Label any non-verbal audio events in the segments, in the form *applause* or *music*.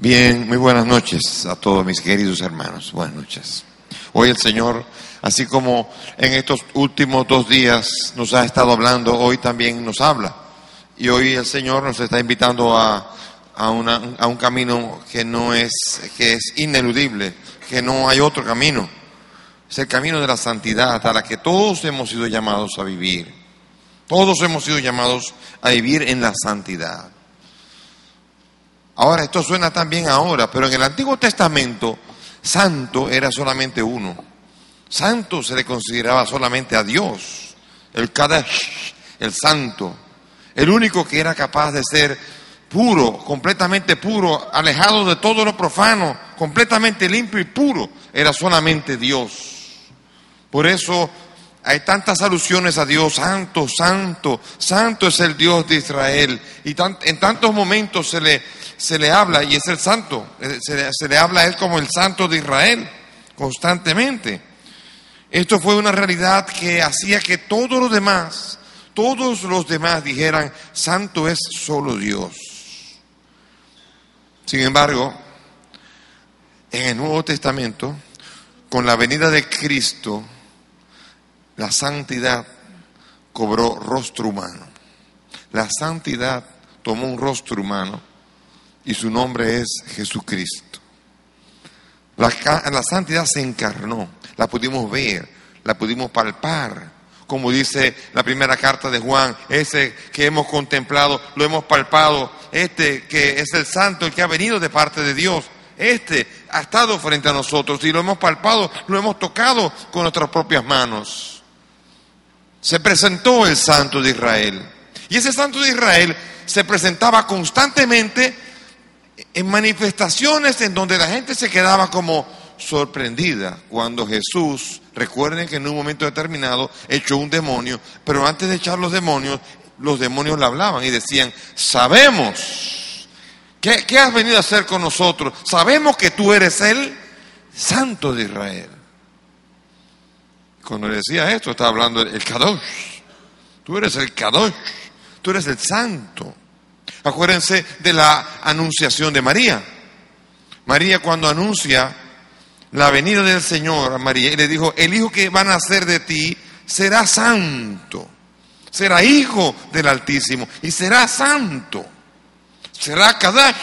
Bien, muy buenas noches a todos mis queridos hermanos. Buenas noches. Hoy el Señor, así como en estos últimos dos días nos ha estado hablando, hoy también nos habla. Y hoy el Señor nos está invitando a, a, a un camino que no es, que es ineludible, que no hay otro camino. Es el camino de la santidad a la que todos hemos sido llamados a vivir. Todos hemos sido llamados a vivir en la santidad. Ahora, esto suena también ahora, pero en el Antiguo Testamento, santo era solamente uno. Santo se le consideraba solamente a Dios, el Kadesh, el santo, el único que era capaz de ser puro, completamente puro, alejado de todo lo profano, completamente limpio y puro, era solamente Dios. Por eso hay tantas alusiones a Dios, santo, santo, santo es el Dios de Israel. Y en tantos momentos se le, se le habla, y es el santo, eh, se le, habla a él como el santo de Israel, constantemente. Esto fue una realidad que hacía que todos los demás, todos los demás dijeran, santo es solo Dios. Sin embargo, en el Nuevo Testamento, con la venida de Cristo, la santidad cobró rostro humano. La santidad tomó un rostro humano y su nombre es Jesucristo. La, santidad se encarnó, la pudimos ver, la pudimos palpar. Como dice la primera carta de Juan, ese que hemos contemplado, lo hemos palpado, este que es el santo, el que ha venido de parte de Dios, este ha estado frente a nosotros y lo hemos palpado, lo hemos tocado con nuestras propias manos. Se presentó el santo de Israel. Y ese santo de Israel se presentaba constantemente en manifestaciones en donde la gente se quedaba como sorprendida cuando Jesús, recuerden que en un momento determinado echó un demonio, pero antes de echar los demonios, los demonios le hablaban y decían, sabemos, ¿qué, has venido a hacer con nosotros? Sabemos que tú eres el santo de Israel. Cuando le decía esto, estaba hablando el Kadosh. Tú eres el Kadosh, tú eres el santo. Acuérdense de la anunciación de María. María cuando anuncia la venida del Señor a María y le dijo, el hijo que van a nacer de ti será santo, será hijo del Altísimo y será santo, será Kadash.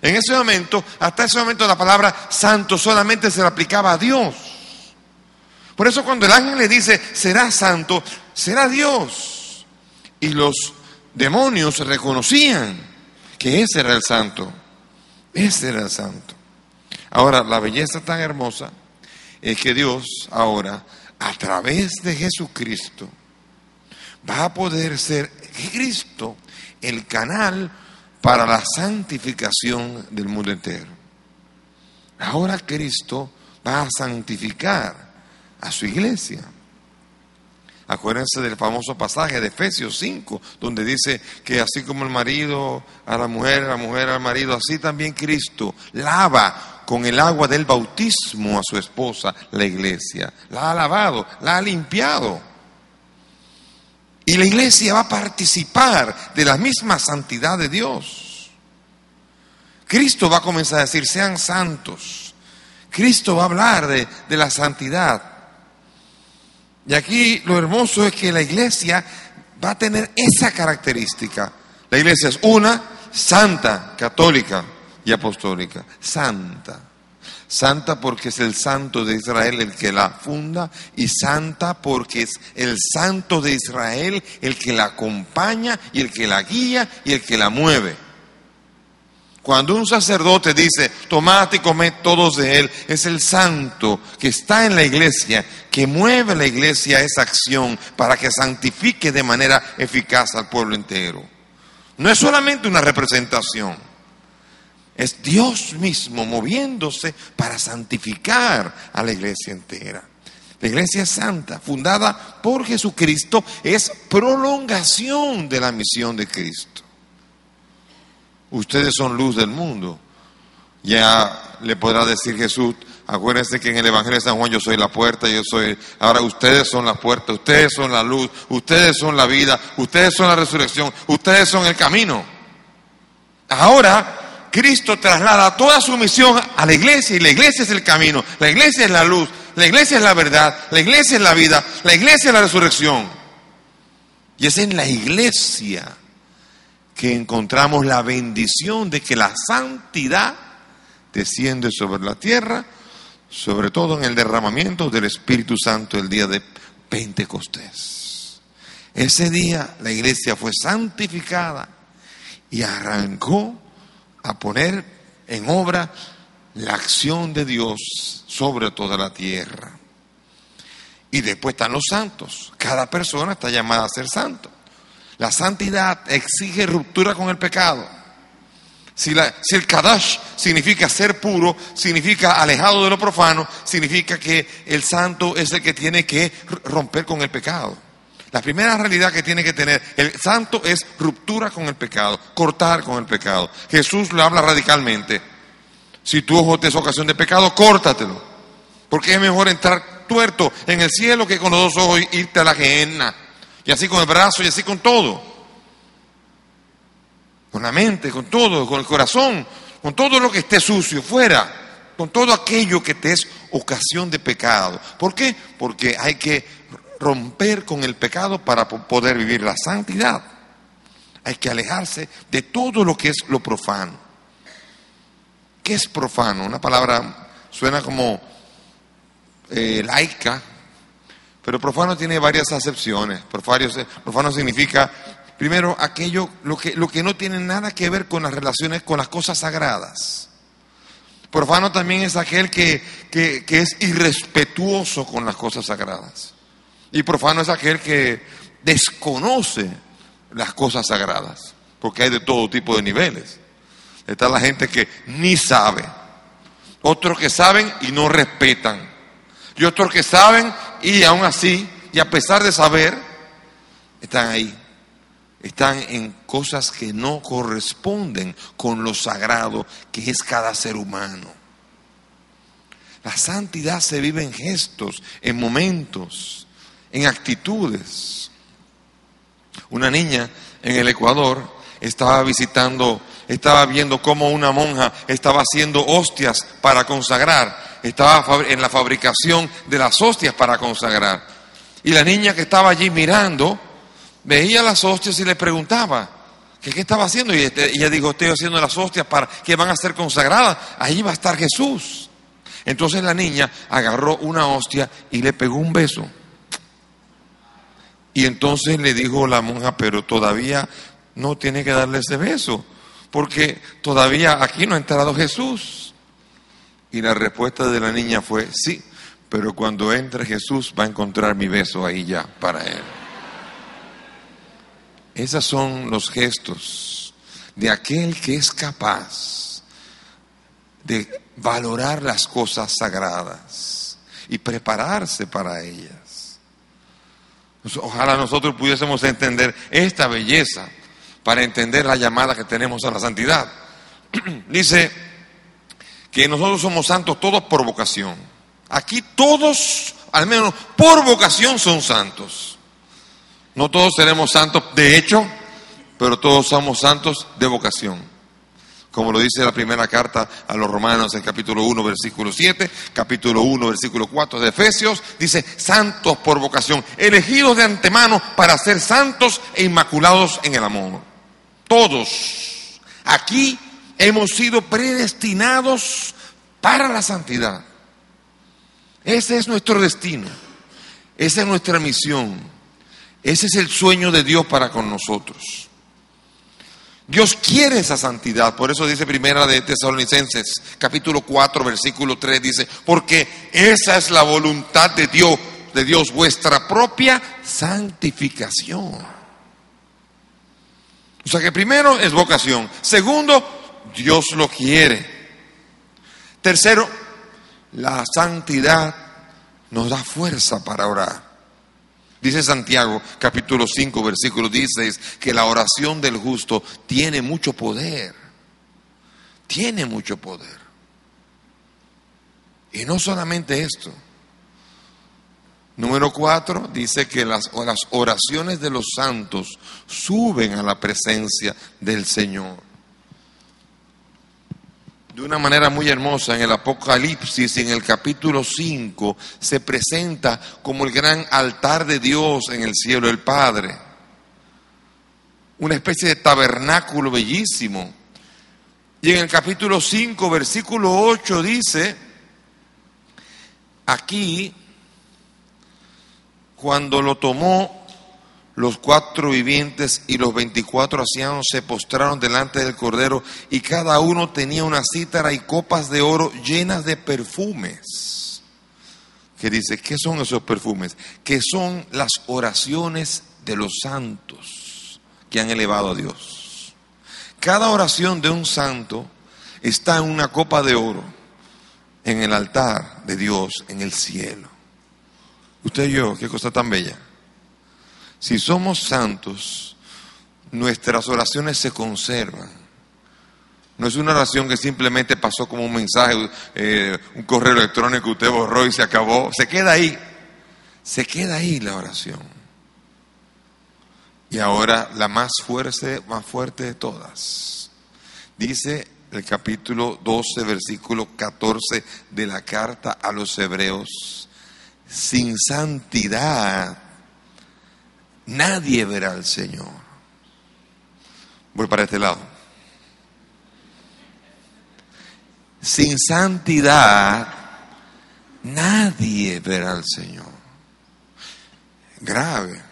En ese momento, hasta ese momento la palabra santo solamente se le aplicaba a Dios. Por eso cuando el ángel le dice, será santo, será Dios. Y los demonios reconocían que ese era el santo. Ese era el santo. Ahora, la belleza tan hermosa es que Dios ahora, a través de Jesucristo, va a poder ser Cristo el canal para la santificación del mundo entero. Ahora Cristo va a santificar a su iglesia. Acuérdense del famoso pasaje de Efesios 5, donde dice que así como el marido a la mujer, la mujer al marido, así también Cristo lava con el agua del bautismo a su esposa, la iglesia. La ha lavado, la ha limpiado. Y la iglesia va a participar de la misma santidad de Dios. Cristo va a comenzar a decir, sean santos. Cristo va a hablar de, de la santidad. Y aquí lo hermoso es que la iglesia va a tener esa característica. La iglesia es una, santa, católica y apostólica. Santa. Santa porque es el santo de Israel el que la funda y santa porque es el santo de Israel el que la acompaña y el que la guía y el que la mueve. Cuando un sacerdote dice, tomad y comed todos de él, es el santo que está en la iglesia, que mueve la iglesia a esa acción para que santifique de manera eficaz al pueblo entero. No es solamente una representación, es Dios mismo moviéndose para santificar a la iglesia entera. La iglesia santa, fundada por Jesucristo, es prolongación de la misión de Cristo. Ustedes son luz del mundo. Ya le podrá decir Jesús, acuérdense que en el Evangelio de San Juan yo soy la puerta, yo soy... Ahora ustedes son la puerta, ustedes son la luz, ustedes son la vida, ustedes son la resurrección, ustedes son el camino. Ahora Cristo traslada toda su misión a la iglesia y la iglesia es el camino, la iglesia es la luz, la iglesia es la verdad, la iglesia es la vida, la iglesia es la resurrección. Y es en la iglesia que encontramos la bendición de que la santidad desciende sobre la tierra, sobre todo en el derramamiento del Espíritu Santo el día de Pentecostés. Ese día la iglesia fue santificada y arrancó a poner en obra la acción de Dios sobre toda la tierra. Y después están los santos. Cada persona está llamada a ser santo. La santidad exige ruptura con el pecado. Si, el Kadash significa ser puro, significa alejado de lo profano, significa que el santo es el que tiene que romper con el pecado. La primera realidad que tiene que tener el santo es ruptura con el pecado, cortar con el pecado. Jesús lo habla radicalmente. Si tu ojo te es ocasión de pecado, córtatelo. Porque es mejor entrar tuerto en el cielo que con los dos ojos irte a la gehenna. Y así con el brazo y así con todo. Con la mente, con todo, con el corazón, con todo lo que esté sucio, fuera. Con todo aquello que te es ocasión de pecado. ¿Por qué? Porque hay que romper con el pecado para poder vivir la santidad. Hay que alejarse de todo lo que es lo profano. ¿Qué es profano? Una palabra suena como eh, laica, pero profano tiene varias acepciones. Profano, significa, primero, aquello, lo que, lo que no tiene nada que ver con las relaciones con las cosas sagradas. Profano también es aquel que, que, que es irrespetuoso con las cosas sagradas. Y profano es aquel que desconoce las cosas sagradas, porque hay de todo tipo de niveles. Está la gente que ni sabe, otros que saben y no respetan, y otros que saben y aún así, y a pesar de saber, están ahí. Están en cosas que no corresponden con lo sagrado que es cada ser humano. La santidad se vive en gestos, en momentos en actitudes. Una niña en el Ecuador estaba visitando, estaba viendo cómo una monja estaba haciendo hostias para consagrar, estaba en la fabricación de las hostias para consagrar. Y la niña que estaba allí mirando, veía las hostias y le preguntaba, ¿qué, estaba haciendo? Y este, ella dijo, estoy haciendo las hostias para que van a ser consagradas, ahí va a estar Jesús. Entonces la niña agarró una hostia y le pegó un beso. Y entonces le dijo la monja, pero todavía no tiene que darle ese beso, porque todavía aquí no ha entrado Jesús. Y la respuesta de la niña fue, sí, pero cuando entre Jesús va a encontrar mi beso ahí ya para él. Esos son los gestos de aquel que es capaz de valorar las cosas sagradas y prepararse para ellas. Ojalá nosotros pudiésemos entender esta belleza para entender la llamada que tenemos a la santidad. *clears throat* Dice que nosotros somos santos todos por vocación. Aquí todos, al menos por vocación, son santos. No todos seremos santos de hecho, pero todos somos santos de vocación como lo dice la primera carta a los romanos en capítulo 1, versículo 7, capítulo 1, versículo 4 de Efesios, dice, santos por vocación, elegidos de antemano para ser santos e inmaculados en el amor. Todos aquí hemos sido predestinados para la santidad. Ese es nuestro destino, esa es nuestra misión, ese es el sueño de Dios para con nosotros. Dios quiere esa santidad, por eso dice primera de Tesalonicenses, capítulo 4, versículo 3, dice, porque esa es la voluntad de Dios, de Dios, vuestra propia santificación. O sea que primero es vocación, segundo, Dios lo quiere. Tercero, la santidad nos da fuerza para orar. Dice Santiago capítulo 5 versículo 16 que la oración del justo tiene mucho poder. Tiene mucho poder. Y no solamente esto. Número cuatro dice que las, las oraciones de los santos suben a la presencia del Señor. de una manera muy hermosa en el Apocalipsis, en el capítulo 5, se presenta como el gran altar de Dios en el cielo, el Padre. Una especie de tabernáculo bellísimo. Y en el capítulo 5, versículo 8 dice, aquí, cuando lo tomó, los cuatro vivientes y los veinticuatro ancianos se postraron delante del Cordero y cada uno tenía una cítara y copas de oro llenas de perfumes. Que dice, ¿qué son esos perfumes? Que son las oraciones de los santos que han elevado a Dios. Cada oración de un santo está en una copa de oro en el altar de Dios en el cielo. Usted y yo, qué cosa tan bella. Si somos santos, nuestras oraciones se conservan. No es una oración que simplemente pasó como un mensaje, eh, un correo electrónico que usted borró y se acabó. Se queda ahí. Se queda ahí la oración. Y ahora la más fuerte, más fuerte de todas. Dice el capítulo 12, versículo 14 de la carta a los hebreos. Sin santidad nadie verá al Señor. Voy para este lado. Sin santidad, nadie verá al Señor. Grave.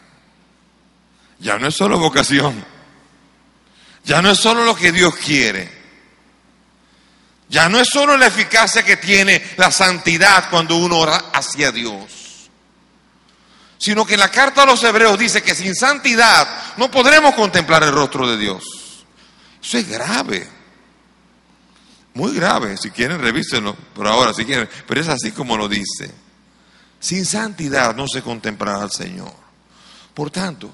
Ya no es solo vocación. Ya no es solo lo que Dios quiere. Ya no es solo la eficacia que tiene la santidad cuando uno ora hacia Dios sino que la carta a los hebreos dice que sin santidad no podremos contemplar el rostro de Dios. Eso es grave, muy grave, si quieren revísenlo, por ahora si quieren, pero es así como lo dice. Sin santidad no se contemplará al Señor. Por tanto,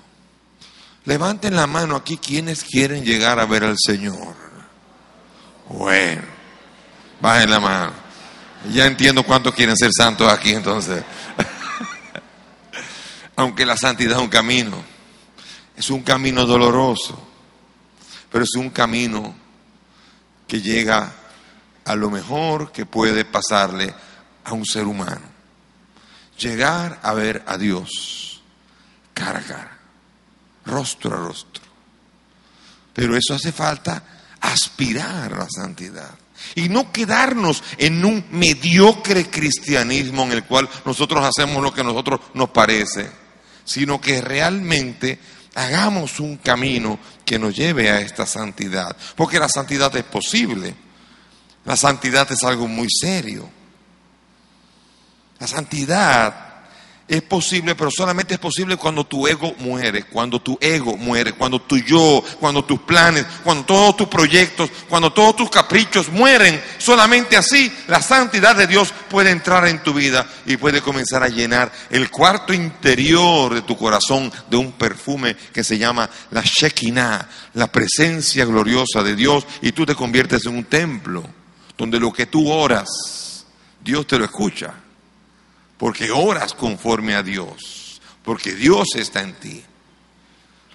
levanten la mano aquí quienes quieren llegar a ver al Señor. Bueno, bajen la mano. Ya entiendo cuántos quieren ser santos aquí entonces. *laughs* Aunque la santidad es un camino, es un camino doloroso, pero es un camino que llega a lo mejor que puede pasarle a un ser humano. Llegar a ver a Dios cara a cara, rostro a rostro. Pero eso hace falta aspirar a la santidad y no quedarnos en un mediocre cristianismo en el cual nosotros hacemos lo que a nosotros nos parece sino que realmente hagamos un camino que nos lleve a esta santidad, porque la santidad es posible. La santidad es algo muy serio. La santidad es posible, pero solamente es posible cuando tu ego muere, cuando tu ego muere, cuando tu yo, cuando tus planes, cuando todos tus proyectos, cuando todos tus caprichos mueren. Solamente así la santidad de Dios puede entrar en tu vida y puede comenzar a llenar el cuarto interior de tu corazón de un perfume que se llama la Shekinah, la presencia gloriosa de Dios, y tú te conviertes en un templo donde lo que tú oras, Dios te lo escucha porque oras conforme a Dios, porque Dios está en ti.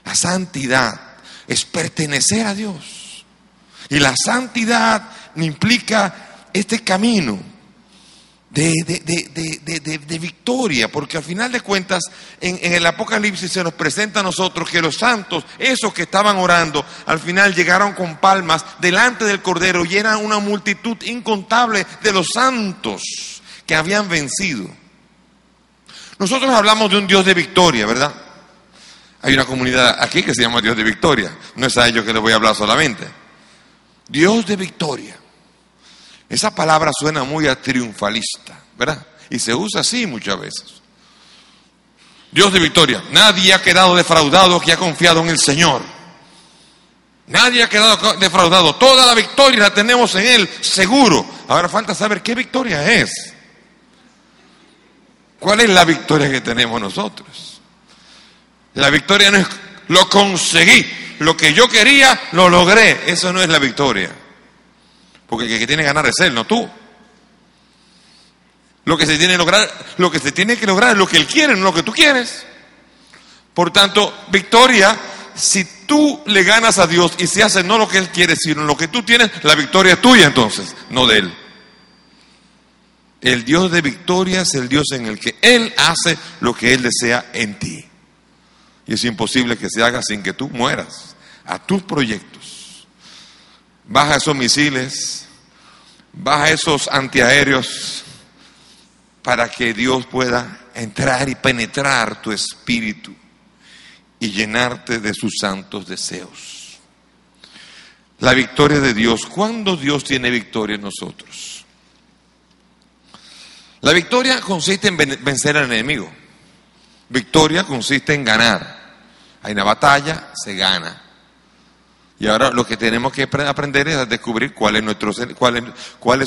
La santidad es pertenecer a Dios. Y la santidad implica este camino de, de, victoria, porque al final de cuentas en, en, el Apocalipsis se nos presenta a nosotros que los santos, esos que estaban orando, al final llegaron con palmas delante del Cordero y eran una multitud incontable de los santos que habían vencido. Nosotros hablamos de un Dios de victoria, ¿verdad? Hay una comunidad aquí que se llama Dios de victoria. No es a ellos que les voy a hablar solamente. Dios de victoria. Esa palabra suena muy a triunfalista, ¿verdad? Y se usa así muchas veces. Dios de victoria. Nadie ha quedado defraudado que ha confiado en el Señor. Nadie ha quedado defraudado. Toda la victoria la tenemos en Él, seguro. Ahora falta saber qué victoria es. ¿Cuál es la victoria que tenemos nosotros? La victoria no es lo conseguí, lo que yo quería lo logré. Eso no es la victoria. Porque el que tiene que ganar es él, no tú. Lo que se tiene que lograr, lo que se tiene que lograr es lo que él quiere, no lo que tú quieres. Por tanto, victoria si tú le ganas a Dios y se hace no lo que Él quiere, sino lo que tú tienes, la victoria es tuya entonces, no de Él. El Dios de victoria es el Dios en el que Él hace lo que Él desea en ti. Y es imposible que se haga sin que tú mueras a tus proyectos. Baja esos misiles, baja esos antiaéreos para que Dios pueda entrar y penetrar tu espíritu y llenarte de sus santos deseos. La victoria de Dios. ¿Cuándo Dios tiene victoria en nosotros? La victoria consiste en vencer al enemigo. Victoria consiste en ganar. Hay una batalla, se gana. Y ahora lo que tenemos que aprender es a descubrir cuáles,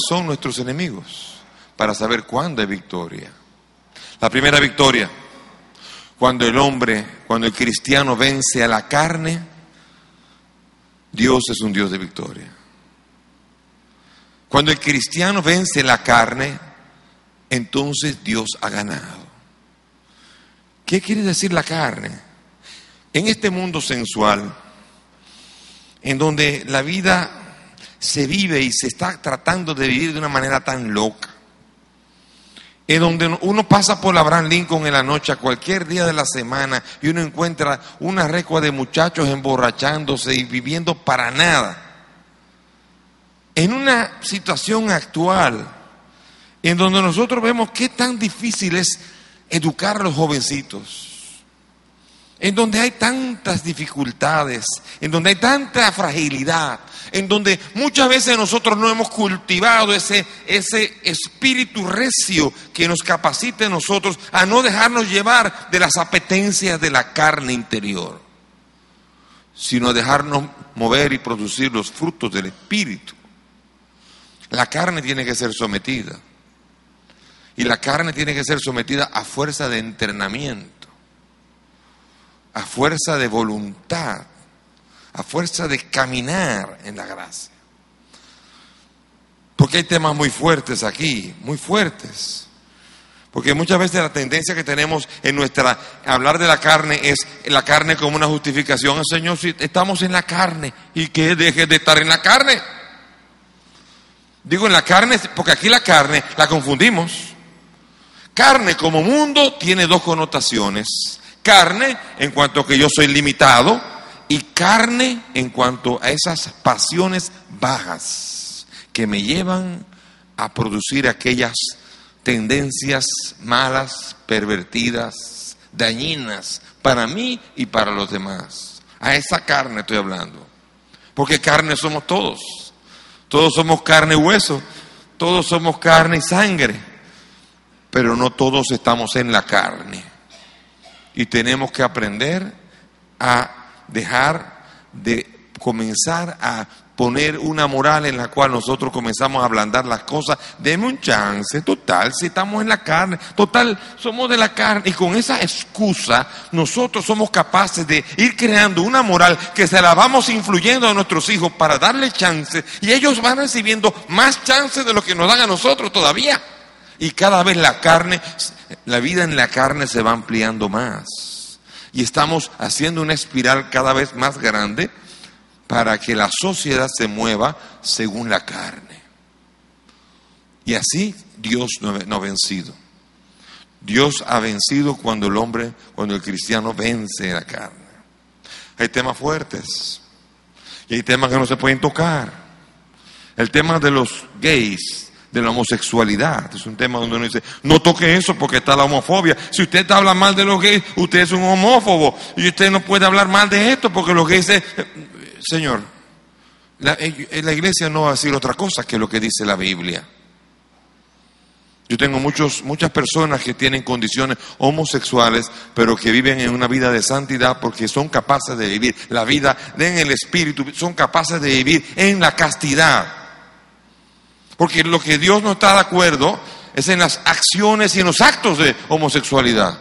son nuestros enemigos para saber cuándo hay victoria. La primera victoria, cuando el hombre, cuando el cristiano vence a la carne, Dios es un Dios de victoria. Cuando el cristiano vence la carne, entonces Dios ha ganado. ¿Qué quiere decir la carne? En este mundo sensual, en donde la vida se vive y se está tratando de vivir de una manera tan loca, en donde uno pasa por Abraham Lincoln en la noche, cualquier día de la semana, y uno encuentra una recua de muchachos emborrachándose y viviendo para nada. En una situación actual, en donde nosotros vemos qué tan difícil es educar a los jovencitos, en donde hay tantas dificultades, en donde hay tanta fragilidad, en donde muchas veces nosotros no hemos cultivado ese, ese espíritu recio que nos capacite a nosotros a no dejarnos llevar de las apetencias de la carne interior, sino a dejarnos mover y producir los frutos del espíritu. La carne tiene que ser sometida. Y la carne tiene que ser sometida a fuerza de entrenamiento, a fuerza de voluntad, a fuerza de caminar en la gracia. Porque hay temas muy fuertes aquí, muy fuertes. Porque muchas veces la tendencia que tenemos en nuestra hablar de la carne es la carne como una justificación. Señor, si estamos en la carne y que deje de estar en la carne. Digo en la carne porque aquí la carne la confundimos. Carne como mundo tiene dos connotaciones. Carne en cuanto a que yo soy limitado y carne en cuanto a esas pasiones bajas que me llevan a producir aquellas tendencias malas, pervertidas, dañinas para mí y para los demás. A esa carne estoy hablando. Porque carne somos todos. Todos somos carne y hueso. Todos somos carne y sangre pero no todos estamos en la carne. Y tenemos que aprender a dejar de comenzar a poner una moral en la cual nosotros comenzamos a ablandar las cosas. Deme un chance, total, si estamos en la carne, total, somos de la carne. Y con esa excusa, nosotros somos capaces de ir creando una moral que se la vamos influyendo a nuestros hijos para darle chance. Y ellos van recibiendo más chances de lo que nos dan a nosotros todavía. Y cada vez la carne, la vida en la carne se va ampliando más. Y estamos haciendo una espiral cada vez más grande para que la sociedad se mueva según la carne. Y así Dios no, ha vencido. Dios ha vencido cuando el hombre, cuando el cristiano vence la carne. Hay temas fuertes y hay temas que no se pueden tocar. El tema de los gays, de la homosexualidad. Es un tema donde uno dice, no toque eso porque está la homofobia. Si usted habla mal de los gays, usted es un homófobo. Y usted no puede hablar mal de esto porque los gays... Es... Señor, la, eh, la iglesia no va a decir otra cosa que lo que dice la Biblia. Yo tengo muchos, muchas personas que tienen condiciones homosexuales, pero que viven en una vida de santidad porque son capaces de vivir la vida en el Espíritu, son capaces de vivir en la castidad. Porque lo que Dios no está de acuerdo es en las acciones y en los actos de homosexualidad.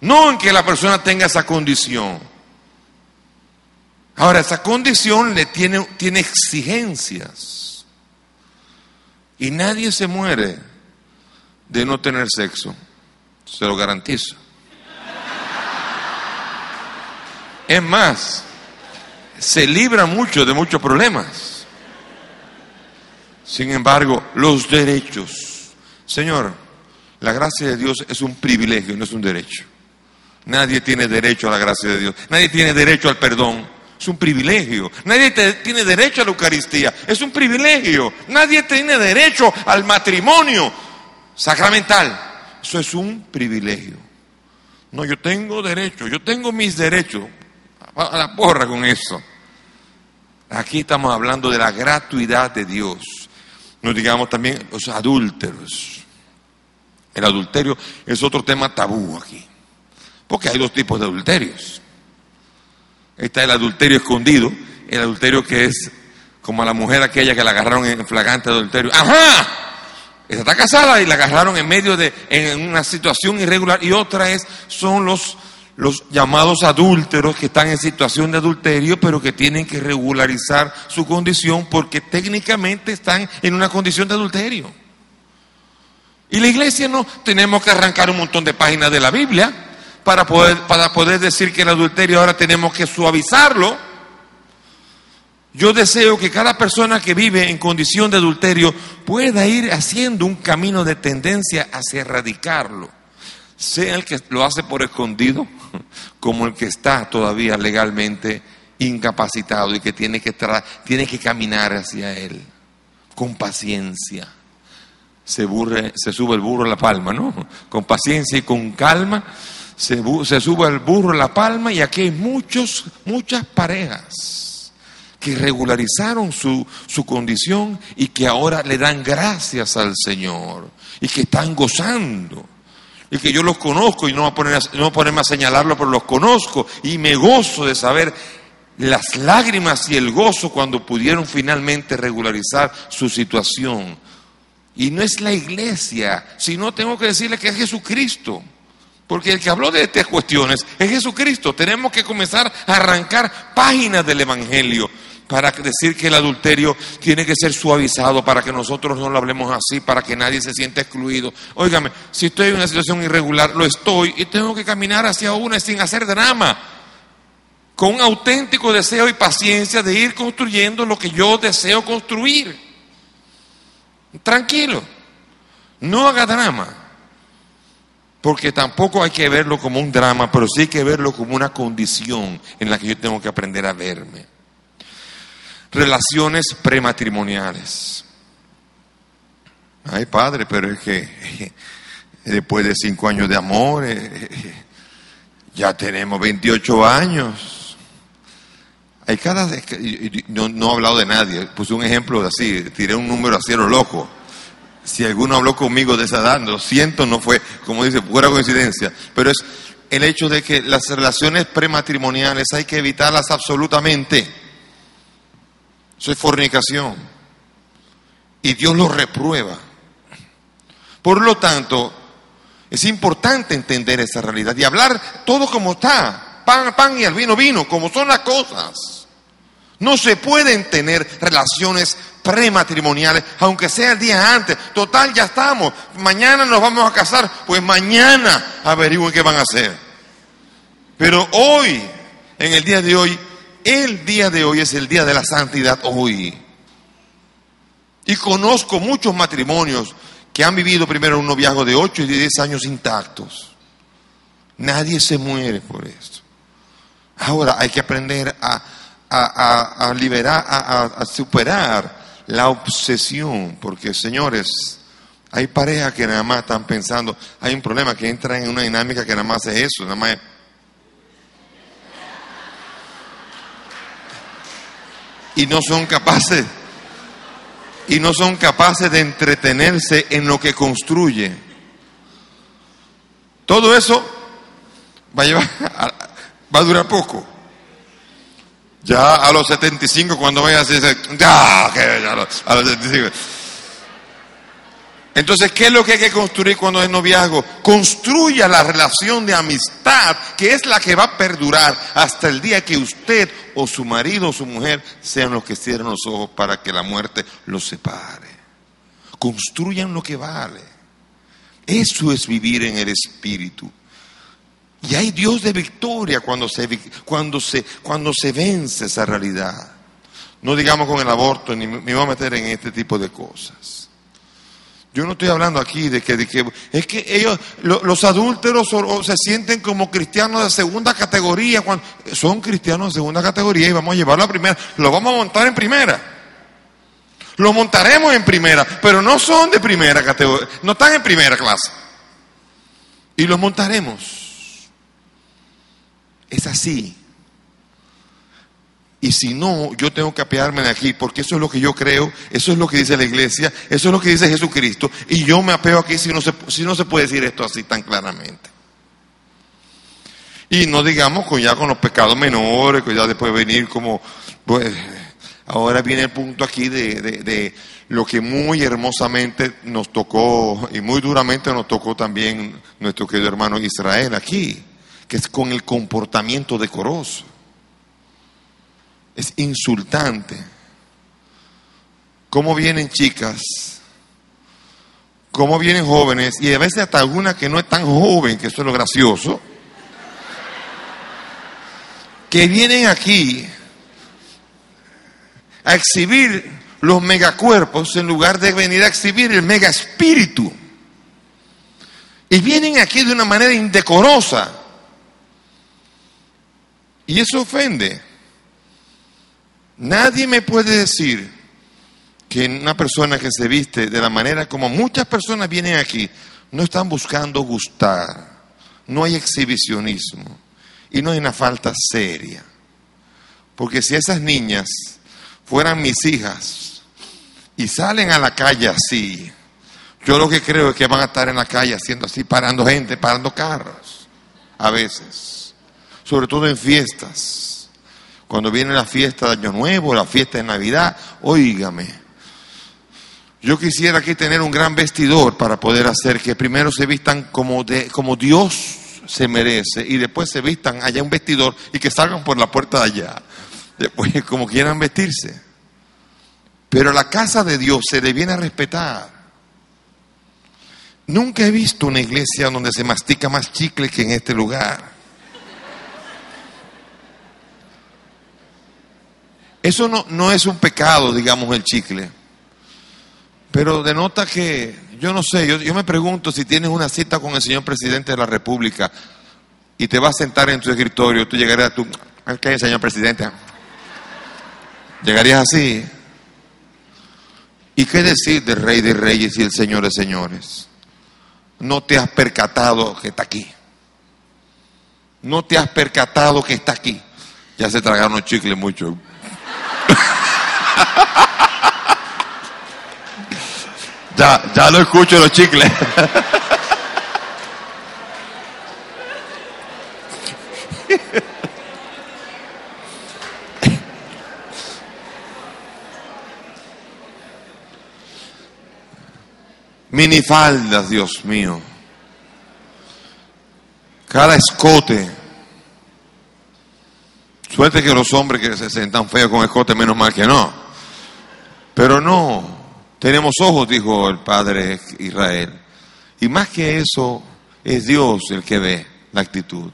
No en que la persona tenga esa condición. Ahora, esa condición le tiene, tiene exigencias. Y nadie se muere de no tener sexo. Se lo garantizo. Es más, se libra mucho de muchos problemas. Sin embargo, los derechos. Señor, la gracia de Dios es un privilegio, no es un derecho. Nadie tiene derecho a la gracia de Dios. Nadie tiene derecho al perdón. Es un privilegio. Nadie tiene derecho a la Eucaristía. Es un privilegio. Nadie tiene derecho al matrimonio sacramental. Eso es un privilegio. No, yo tengo derecho. Yo tengo mis derechos. A la porra con eso. Aquí estamos hablando de la gratuidad de Dios. No digamos también los adúlteros. El adulterio es otro tema tabú aquí. Porque hay dos tipos de adulterios. Está el adulterio escondido, el adulterio que es como a la mujer aquella que la agarraron en flagrante adulterio. ¡Ajá! Está casada y la agarraron en medio de en una situación irregular y otra es son los los llamados adúlteros que están en situación de adulterio, pero que tienen que regularizar su condición porque técnicamente están en una condición de adulterio. Y la iglesia no tenemos que arrancar un montón de páginas de la Biblia para poder, para poder decir que el adulterio ahora tenemos que suavizarlo. Yo deseo que cada persona que vive en condición de adulterio pueda ir haciendo un camino de tendencia hacia erradicarlo. Sea el que lo hace por escondido, como el que está todavía legalmente incapacitado y que tiene que, tiene que caminar hacia él con paciencia. Se, se sube el burro a la palma, ¿no? Con paciencia y con calma se, sube el burro en la palma y aquí hay muchos, muchas parejas que regularizaron su, su condición y que ahora le dan gracias al Señor y que están gozando y que yo los conozco y no voy a, ponerme a señalarlo, pero los conozco y me gozo de saber las lágrimas y el gozo cuando pudieron finalmente regularizar su situación. Y no es la iglesia, sino tengo que decirle que es Jesucristo. Porque el que habló de estas cuestiones es Jesucristo. Tenemos que comenzar a arrancar páginas del Evangelio para decir que el adulterio tiene que ser suavizado para que nosotros no lo hablemos así, para que nadie se sienta excluido. Óigame, si estoy en una situación irregular, lo estoy y tengo que caminar hacia una sin hacer drama, con un auténtico deseo y paciencia de ir construyendo lo que yo deseo construir. Tranquilo, no haga drama. Porque tampoco hay que verlo como un drama, pero sí hay que verlo como una condición en la que yo tengo que aprender a verme. Relaciones prematrimoniales. Ay, padre, pero es que *laughs* después de cinco años de amor, eh, *laughs* ya tenemos 28 años. Hay cada. No, no he hablado de nadie, puse un ejemplo así, tiré un número así a lo loco. Si alguno habló conmigo de esa edad, lo siento, no fue, como dice, pura coincidencia. Pero es el hecho de que las relaciones prematrimoniales hay que evitarlas absolutamente. Eso es fornicación. Y Dios lo reprueba. Por lo tanto, es importante entender esa realidad y hablar todo como está. Pan, pan y el vino, vino, como son las cosas. No se pueden tener relaciones prematrimoniales, aunque sea el día antes. Total, ya estamos. Mañana nos vamos a casar, pues mañana averigüen qué van a hacer. Pero hoy, en el día de hoy, el día de hoy es el día de la santidad hoy. Y conozco muchos matrimonios que han vivido primero un noviazgo de 8 y 10 años intactos. Nadie se muere por esto. Ahora hay que aprender a, liberar, a superar la obsesión, porque señores, hay parejas que nada más están pensando, hay un problema que entra en una dinámica que nada más es eso, nada más Y no son capaces, y no son capaces de entretenerse en lo que construye. Todo eso va a, llevar, va a durar poco. Ya a los 75, cuando vayas a decir, ya, a los 75. Entonces, ¿qué es lo que hay que construir cuando es noviazgo? Construya la relación de amistad, que es la que va a perdurar hasta el día que usted o su marido o su mujer sean los que cierren los ojos para que la muerte los separe. Construyan lo que vale. Eso es vivir en el Espíritu. Y hay Dios de victoria cuando se, cuando se, cuando se vence esa realidad. No digamos con el aborto, ni me voy a meter en este tipo de cosas. Yo no estoy hablando aquí de que, de que es que ellos, los adúlteros se sienten como cristianos de segunda categoría, son cristianos de segunda categoría y vamos a llevarlo a primera, lo vamos a montar en primera. Lo montaremos en primera, pero no son de primera categoría, no están en primera clase. Y los montaremos. Es así. Y si no, yo tengo que apearme de aquí, porque eso es lo que yo creo, eso es lo que dice la iglesia, eso es lo que dice Jesucristo, y yo me apeo aquí si no se, si no se puede decir esto así tan claramente. Y no digamos con ya con los pecados menores, que ya después venir como, pues, ahora viene el punto aquí de, de, de lo que muy hermosamente nos tocó y muy duramente nos tocó también nuestro querido hermano Israel aquí, que es con el comportamiento decoroso es insultante. ¿Cómo vienen chicas? ¿Cómo vienen jóvenes? Y a veces hasta alguna que no es tan joven, que eso es lo gracioso, que vienen aquí a exhibir los megacuerpos en lugar de venir a exhibir el mega espíritu. Y vienen aquí de una manera indecorosa. Y eso ofende. Nadie me puede decir que una persona que se viste de la manera como muchas personas vienen aquí, no están buscando gustar, no hay exhibicionismo y no hay una falta seria. Porque si esas niñas fueran mis hijas y salen a la calle así, yo lo que creo es que van a estar en la calle haciendo así, parando gente, parando carros, a veces, sobre todo en fiestas cuando viene la fiesta de Año Nuevo, la fiesta de Navidad, óigame. Yo quisiera aquí tener un gran vestidor para poder hacer que primero se vistan como, de, como Dios se merece y después se vistan allá un vestidor y que salgan por la puerta de allá. Después, *laughs* como quieran vestirse. Pero la casa de Dios se le viene a respetar. Nunca he visto una iglesia donde se mastica más chicle que en este lugar. Eso no, no es un pecado, digamos, el chicle. Pero denota que, yo no sé, yo, yo me pregunto si tienes una cita con el señor presidente de la República y te vas a sentar en tu escritorio, tú llegarías a tu, ¿qué señor presidente? Llegarías así. ¿Y qué decir del rey de reyes y el señor de señores? No te has percatado que está aquí. No te has percatado que está aquí. Ya se tragaron chicles mucho. *laughs* ya, ya lo escucho los chicles. *laughs* Minifaldas, Dios mío. Cada escote Suerte que los hombres que se sentan feos con escote, menos mal que no. Pero no, tenemos ojos, dijo el padre Israel. Y más que eso, es Dios el que ve la actitud.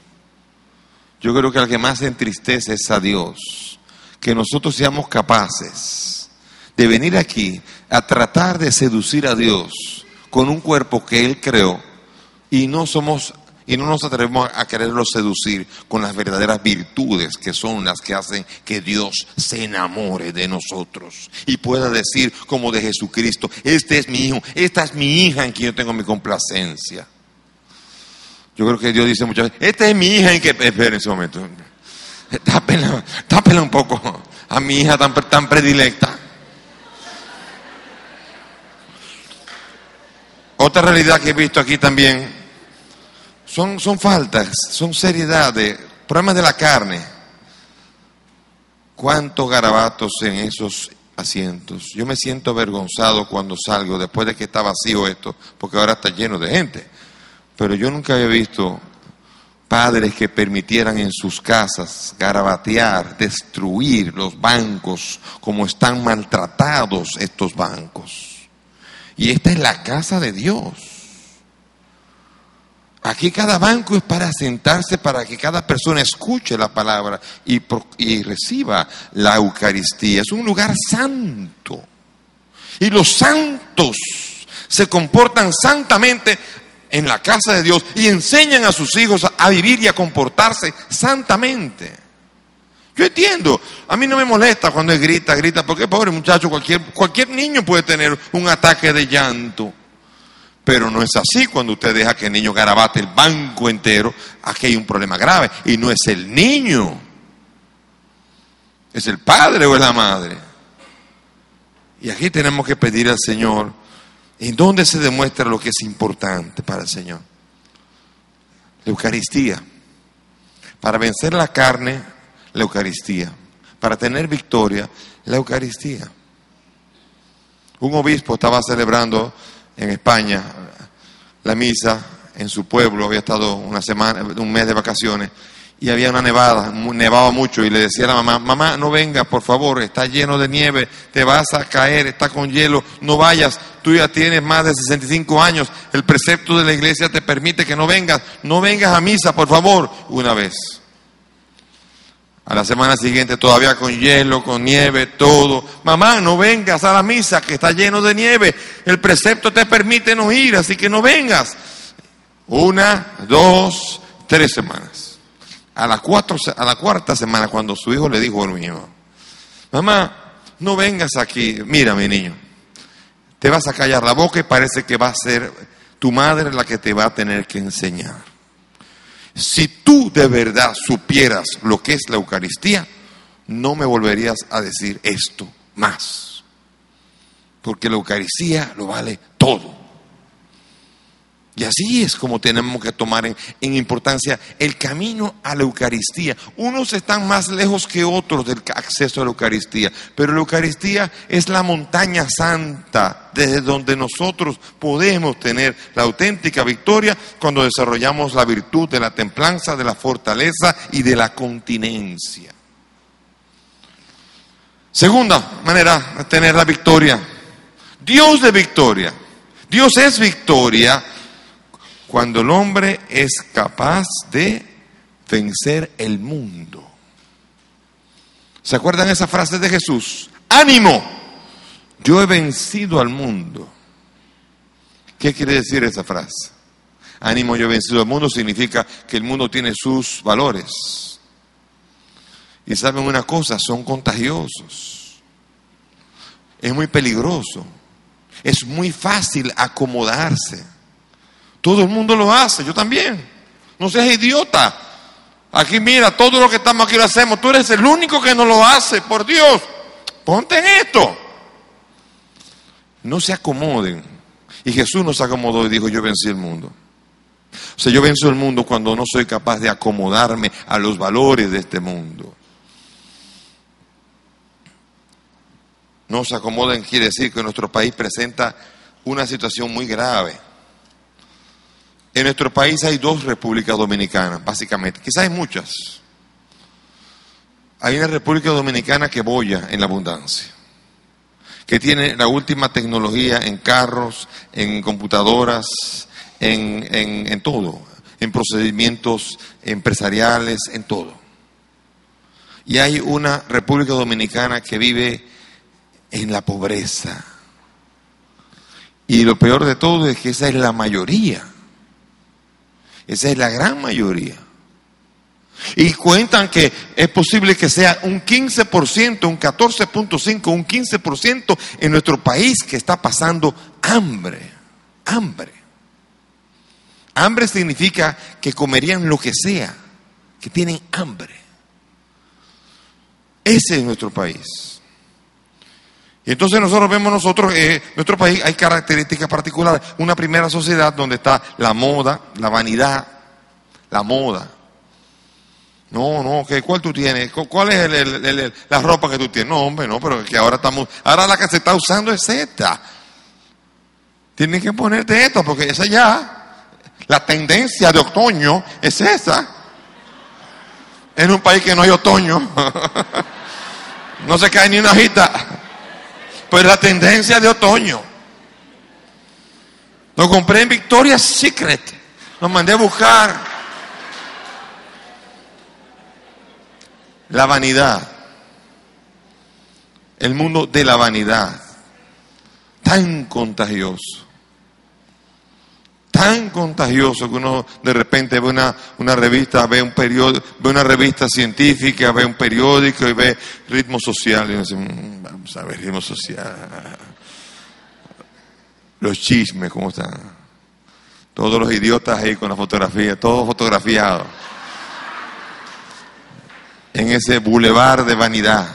Yo creo que al que más entristece es a Dios. Que nosotros seamos capaces de venir aquí a tratar de seducir a Dios con un cuerpo que Él creó y no somos y no nos atrevemos a quererlo seducir con las verdaderas virtudes que son las que hacen que Dios se enamore de nosotros y pueda decir como de Jesucristo, este es mi hijo, esta es mi hija en quien yo tengo mi complacencia. Yo creo que Dios dice muchas veces, esta es mi hija en que, espera ese momento, tápela, tápela un poco a mi hija tan, tan predilecta. Otra realidad que he visto aquí también son, son faltas, son seriedad de problemas de la carne. ¿Cuántos garabatos en esos asientos? Yo me siento avergonzado cuando salgo después de que está vacío esto, porque ahora está lleno de gente. Pero yo nunca había visto padres que permitieran en sus casas garabatear, destruir los bancos como están maltratados estos bancos. Y esta es la casa de Dios. Aquí cada banco es para sentarse, para que cada persona escuche la palabra y, reciba la Eucaristía. Es un lugar santo. Y los santos se comportan santamente en la casa de Dios y enseñan a sus hijos a vivir y a comportarse santamente. Yo entiendo, a mí no me molesta cuando él grita, grita, porque pobre muchacho, cualquier niño puede tener un ataque de llanto. Pero no es así cuando usted deja que el niño garabate el banco entero, aquí hay un problema grave. Y no es el niño, es el padre o es la madre. Y aquí tenemos que pedir al Señor, ¿en dónde se demuestra lo que es importante para el Señor? La Eucaristía. Para vencer la carne, la Eucaristía. Para tener victoria, la Eucaristía. Un obispo estaba celebrando en España la misa en su pueblo, había estado una semana, un mes de vacaciones, y había una nevada, nevaba mucho, y le decía a la mamá, mamá, no vengas, por favor, está lleno de nieve, te vas a caer, está con hielo, no vayas, tú ya tienes más de 65 años, el precepto de la iglesia te permite que no vengas, no vengas a misa, por favor, una vez. A la semana siguiente todavía con hielo, con nieve, todo. Mamá, no vengas a la misa que está lleno de nieve. El precepto te permite no ir, así que no vengas. Una, dos, tres semanas. A la, cuatro, a la cuarta semana, cuando su hijo le dijo al mío, mamá, no vengas aquí. Mira, mi niño, te vas a callar la boca y parece que va a ser tu madre la que te va a tener que enseñar. Si tú de verdad supieras lo que es la Eucaristía, no me volverías a decir esto más. Porque la Eucaristía lo vale todo. Y así es como tenemos que tomar en, importancia el camino a la Eucaristía. Unos están más lejos que otros del acceso a la Eucaristía, pero la Eucaristía es la montaña santa desde donde nosotros podemos tener la auténtica victoria cuando desarrollamos la virtud de la templanza, de la fortaleza y de la continencia. Segunda manera de tener la victoria. Dios de victoria. Dios es victoria cuando el hombre es capaz de vencer el mundo. ¿Se acuerdan esa frase de Jesús? Ánimo, yo he vencido al mundo. ¿Qué quiere decir esa frase? Ánimo, yo he vencido al mundo significa que el mundo tiene sus valores. Y saben una cosa, son contagiosos. Es muy peligroso. Es muy fácil acomodarse. Todo el mundo lo hace, yo también. No seas idiota. Aquí mira, todo lo que estamos aquí lo hacemos. Tú eres el único que no lo hace, por Dios. Ponte en esto. No se acomoden. Y Jesús nos acomodó y dijo, yo vencí el mundo. O sea, yo venzo el mundo cuando no soy capaz de acomodarme a los valores de este mundo. No se acomoden quiere decir que nuestro país presenta una situación muy grave. En nuestro país hay dos repúblicas dominicanas, básicamente. Quizás hay muchas. Hay una República Dominicana que boya en la abundancia, que tiene la última tecnología en carros, en computadoras, en, en todo, en procedimientos empresariales, en todo. Y hay una República Dominicana que vive en la pobreza. Y lo peor de todo es que esa es la mayoría. Esa es la gran mayoría. Y cuentan que es posible que sea un 15%, un 14.5%, un 15% en nuestro país que está pasando hambre. Hambre. Hambre significa que comerían lo que sea, que tienen hambre. Ese es nuestro país. Y entonces nosotros vemos nosotros, eh, nuestro país hay características particulares. Una primera sociedad donde está la moda, la vanidad, la moda. No, no, ¿qué, ¿cuál tú tienes? ¿Cuál es la ropa que tú tienes? No, hombre, no, pero que ahora estamos, ahora la que se está usando es esta. Tienen que ponerte esto porque esa ya, la tendencia de otoño es esa. En un país que no hay otoño, *laughs* no se cae ni una hojita. Pues la tendencia de otoño. Lo compré en Victoria's Secret. Los mandé a buscar. La vanidad. El mundo de la vanidad. Tan contagioso. Tan contagioso que uno de repente ve una, una revista, ve un periódico, ve una revista científica, ve un periódico y ve ritmo social. Y uno dice, "Mm, vamos a ver ritmo social. Los chismes, ¿cómo están? Todos los idiotas ahí con la fotografía, todos fotografiados. En ese bulevar de vanidad.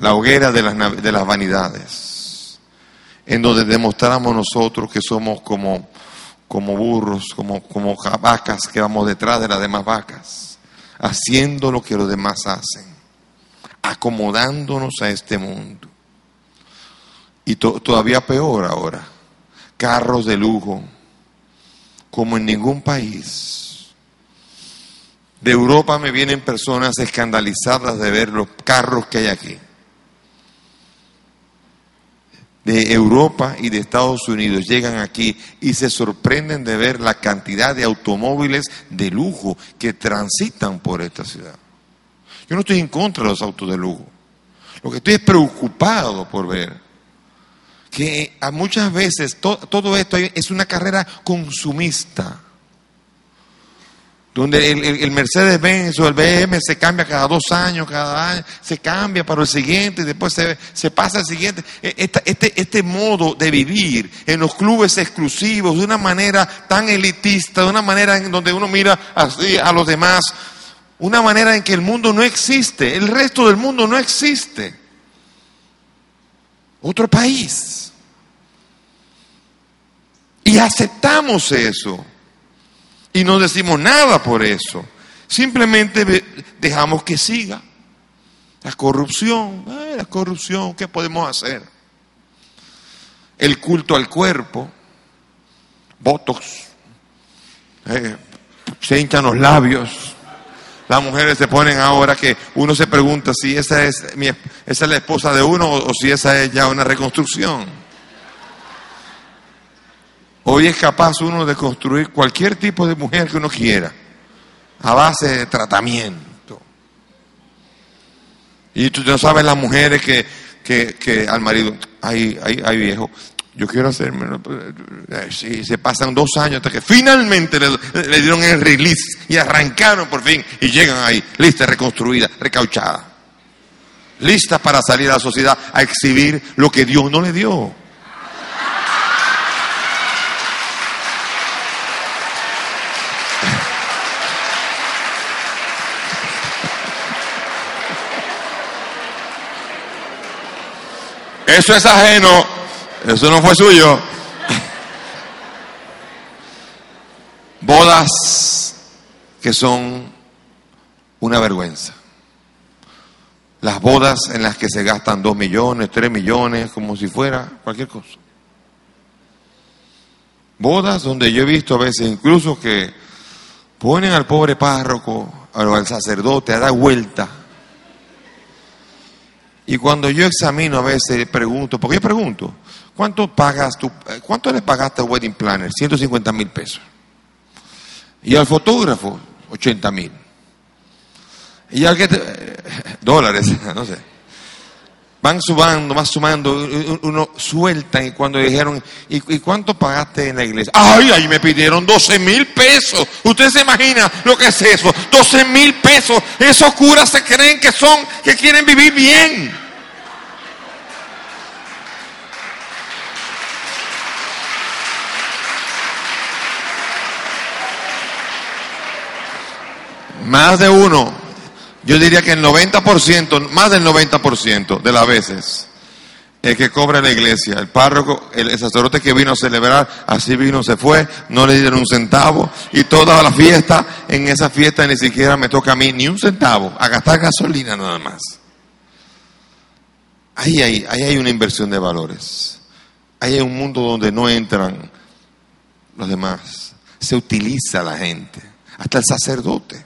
La hoguera de las, de las vanidades. En donde demostramos nosotros que somos como, como burros, como, como vacas que vamos detrás de las demás vacas. Haciendo lo que los demás hacen. Acomodándonos a este mundo. Y to- todavía peor ahora carros de lujo, como en ningún país. De Europa me vienen personas escandalizadas de ver los carros que hay aquí. De Europa y de Estados Unidos llegan aquí y se sorprenden de ver la cantidad de automóviles de lujo que transitan por esta ciudad. Yo no estoy en contra de los autos de lujo. Lo que estoy es preocupado por ver que a muchas veces to- todo esto es una carrera consumista, donde el, el- Mercedes-Benz o el BM se cambia cada dos años, cada año, se cambia para el siguiente y después se, se pasa al siguiente. E- esta- Este, este modo de vivir en los clubes exclusivos, de una manera tan elitista, de una manera en donde uno mira así a los demás, una manera en que el mundo no existe, el resto del mundo no existe otro país. Y aceptamos eso. Y no decimos nada por eso. Simplemente dejamos que siga. La corrupción, eh, la corrupción, ¿qué podemos hacer? El culto al cuerpo, botox, eh, se hinchan los labios. Las mujeres se ponen ahora que uno se pregunta si esa es, mi, esa es la esposa de uno o si esa es ya una reconstrucción. Hoy es capaz uno de construir cualquier tipo de mujer que uno quiera a base de tratamiento. Y tú no sabes las mujeres que, que, que al marido, ay, ay, ay viejo, yo quiero hacerme, eh, sí, se pasan dos años hasta que finalmente le, dieron el release y arrancaron por fin y llegan ahí, lista, reconstruida, recauchada, lista para salir a la sociedad a exhibir lo que Dios no le dio. Eso es ajeno, eso no fue suyo. Bodas que son una vergüenza. Las bodas en las que se gastan dos millones, tres millones, como si fuera cualquier cosa. Bodas donde yo he visto a veces incluso que ponen al pobre párroco, al sacerdote a dar vuelta. Y cuando yo examino a veces pregunto, porque yo pregunto, ¿cuánto pagas tú, eh, cuánto le pagaste al wedding planner? 150 mil pesos. Y al fotógrafo, 80 mil. Y al que te- eh, *laughs* dólares, *laughs* no sé. Van sumando, van sumando, uno sueltan y cuando dijeron, ¿y, y cuánto pagaste en la iglesia? Ay, ahí me pidieron 12 mil pesos. ¿Usted se imagina lo que es eso? 12 mil pesos. Esos curas se creen que son, que quieren vivir bien. Más de uno, yo diría que el 90%, más del 90% de las veces, el que cobra la iglesia, el párroco, el sacerdote que vino a celebrar, así vino, se fue, no le dieron un centavo y toda la fiesta, en esa fiesta ni siquiera me toca a mí ni un centavo, a gastar gasolina nada más. Ahí ahí hay una inversión de valores. Ahí hay un mundo donde no entran los demás. Se utiliza la gente, hasta el sacerdote.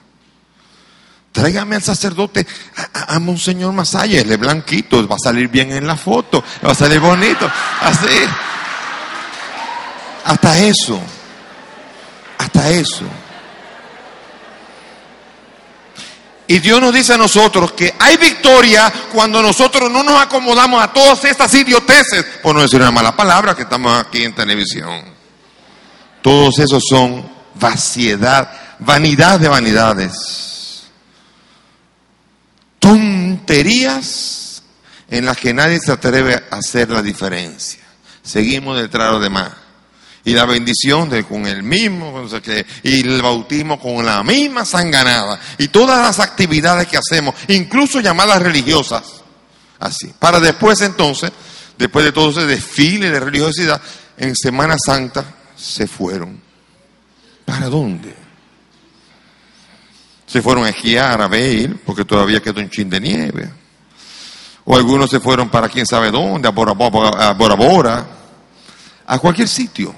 Tráigame al sacerdote, a, a, a Monseñor Masaya, él es blanquito, va a salir bien en la foto, va a salir bonito, así. Hasta eso. Hasta eso. Y Dios nos dice a nosotros que hay victoria cuando nosotros no nos acomodamos a todas estas idioteces, por no decir una mala palabra que estamos aquí en televisión. Todos esos son vaciedad, vanidad de vanidades. Tonterías en las que nadie se atreve a hacer la diferencia. Seguimos detrás de los demás y la bendición de con el mismo, y el bautismo con la misma sanganada, y todas las actividades que hacemos, incluso llamadas religiosas, así. Para después entonces, después de todo ese desfile de religiosidad, en Semana Santa se fueron. ¿Para dónde? Se fueron a esquiar, a ver, porque todavía quedó un chin de nieve. O algunos se fueron para quién sabe dónde, a Bora a, Bora Bora, a cualquier sitio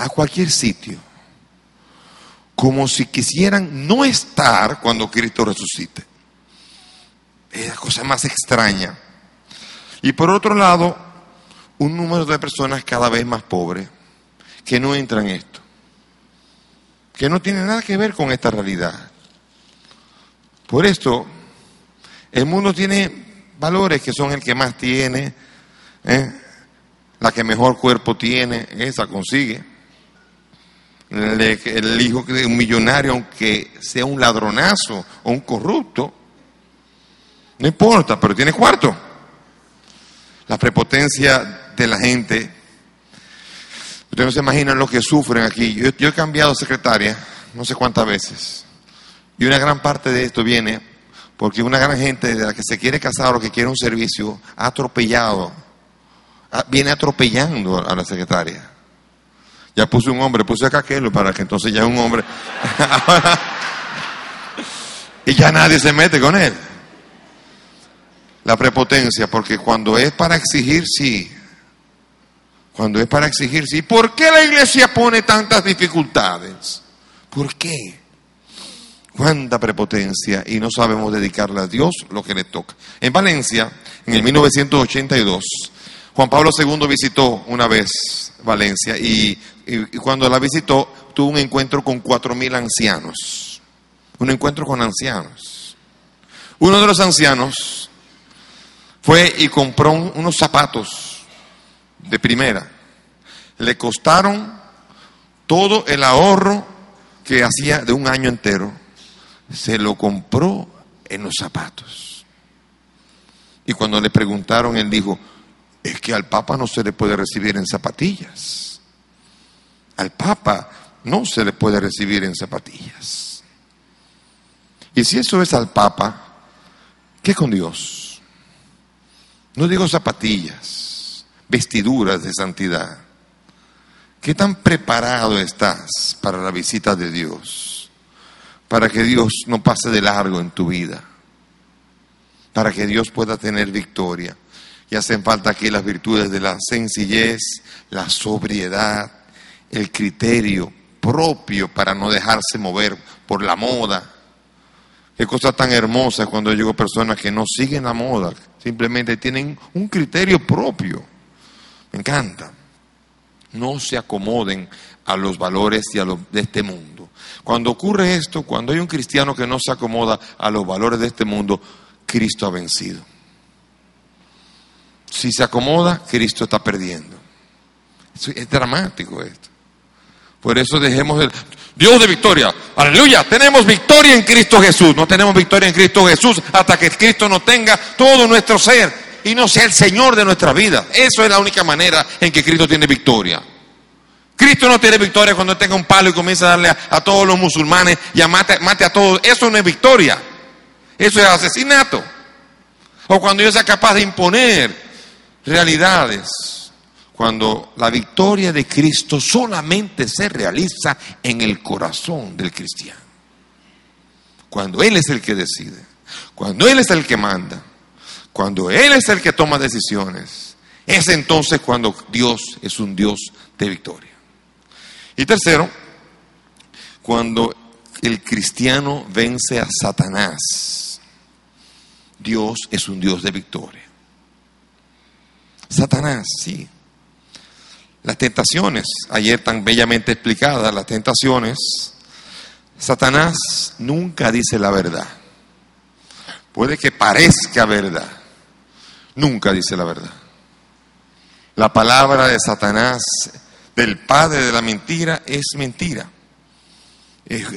a cualquier sitio, como si quisieran no estar cuando Cristo resucite. Es la cosa más extraña. Y por otro lado, un número de personas cada vez más pobres que no entran en esto, que no tienen nada que ver con esta realidad. Por esto, el mundo tiene valores que son el que más tiene, ¿eh? la que mejor cuerpo tiene, esa consigue el hijo de un millonario, aunque sea un ladronazo o un corrupto, no importa, pero tiene cuarto. La prepotencia de la gente. Ustedes no se imaginan lo que sufren aquí. Yo, yo he cambiado secretaria no sé cuántas veces. Y una gran parte de esto viene porque una gran gente de la que se quiere casar o que quiere un servicio ha atropellado, viene atropellando a la secretaria. Ya puse un hombre, puse a Caquelo para que entonces ya un hombre. *laughs* y ya nadie se mete con él. La prepotencia, porque cuando es para exigir, sí. Cuando es para exigir, sí. ¿Por qué la iglesia pone tantas dificultades? ¿Por qué? Cuánta prepotencia y no sabemos dedicarle a Dios lo que le toca. En Valencia, en el 1982, Juan Pablo II visitó una vez Valencia y, cuando la visitó tuvo un encuentro con cuatro mil ancianos. Un encuentro con ancianos. Uno de los ancianos fue y compró unos zapatos de primera. Le costaron todo el ahorro que hacía de un año entero. Se lo compró en los zapatos. Y cuando le preguntaron, él dijo, es que al Papa no se le puede recibir en zapatillas. Al Papa no se le puede recibir en zapatillas. Y si eso es al Papa, ¿qué con Dios? No digo zapatillas, vestiduras de santidad. ¿Qué tan preparado estás para la visita de Dios? Para que Dios no pase de largo en tu vida. Para que Dios pueda tener victoria. Y hacen falta aquí las virtudes de la sencillez, la sobriedad, el criterio propio para no dejarse mover por la moda. Qué cosa tan hermosa cuando llego personas que no siguen la moda, simplemente tienen un criterio propio. Me encanta. No se acomoden a los valores a de este mundo. Cuando ocurre esto, cuando hay un cristiano que no se acomoda a los valores de este mundo, Cristo ha vencido. Si se acomoda, Cristo está perdiendo. Es dramático esto. Por eso dejemos el Dios de victoria. Aleluya. Tenemos victoria en Cristo Jesús. No tenemos victoria en Cristo Jesús hasta que Cristo no tenga todo nuestro ser y no sea el Señor de nuestra vida. Eso es la única manera en que Cristo tiene victoria. Cristo no tiene victoria cuando tenga un palo y comienza a darle a, todos los musulmanes y a mate, mate a todos. Eso no es victoria. Eso es asesinato. O cuando Dios sea capaz de imponer realidades cuando la victoria de Cristo solamente se realiza en el corazón del cristiano. Cuando Él es el que decide, cuando Él es el que manda, cuando Él es el que toma decisiones, es entonces cuando Dios es un Dios de victoria. Y tercero, cuando el cristiano vence a Satanás, Dios es un Dios de victoria. Satanás, sí. Las tentaciones, ayer tan bellamente explicadas, las tentaciones, Satanás nunca dice la verdad. Puede que parezca verdad, nunca dice la verdad. La palabra de Satanás, del padre de la mentira, es mentira.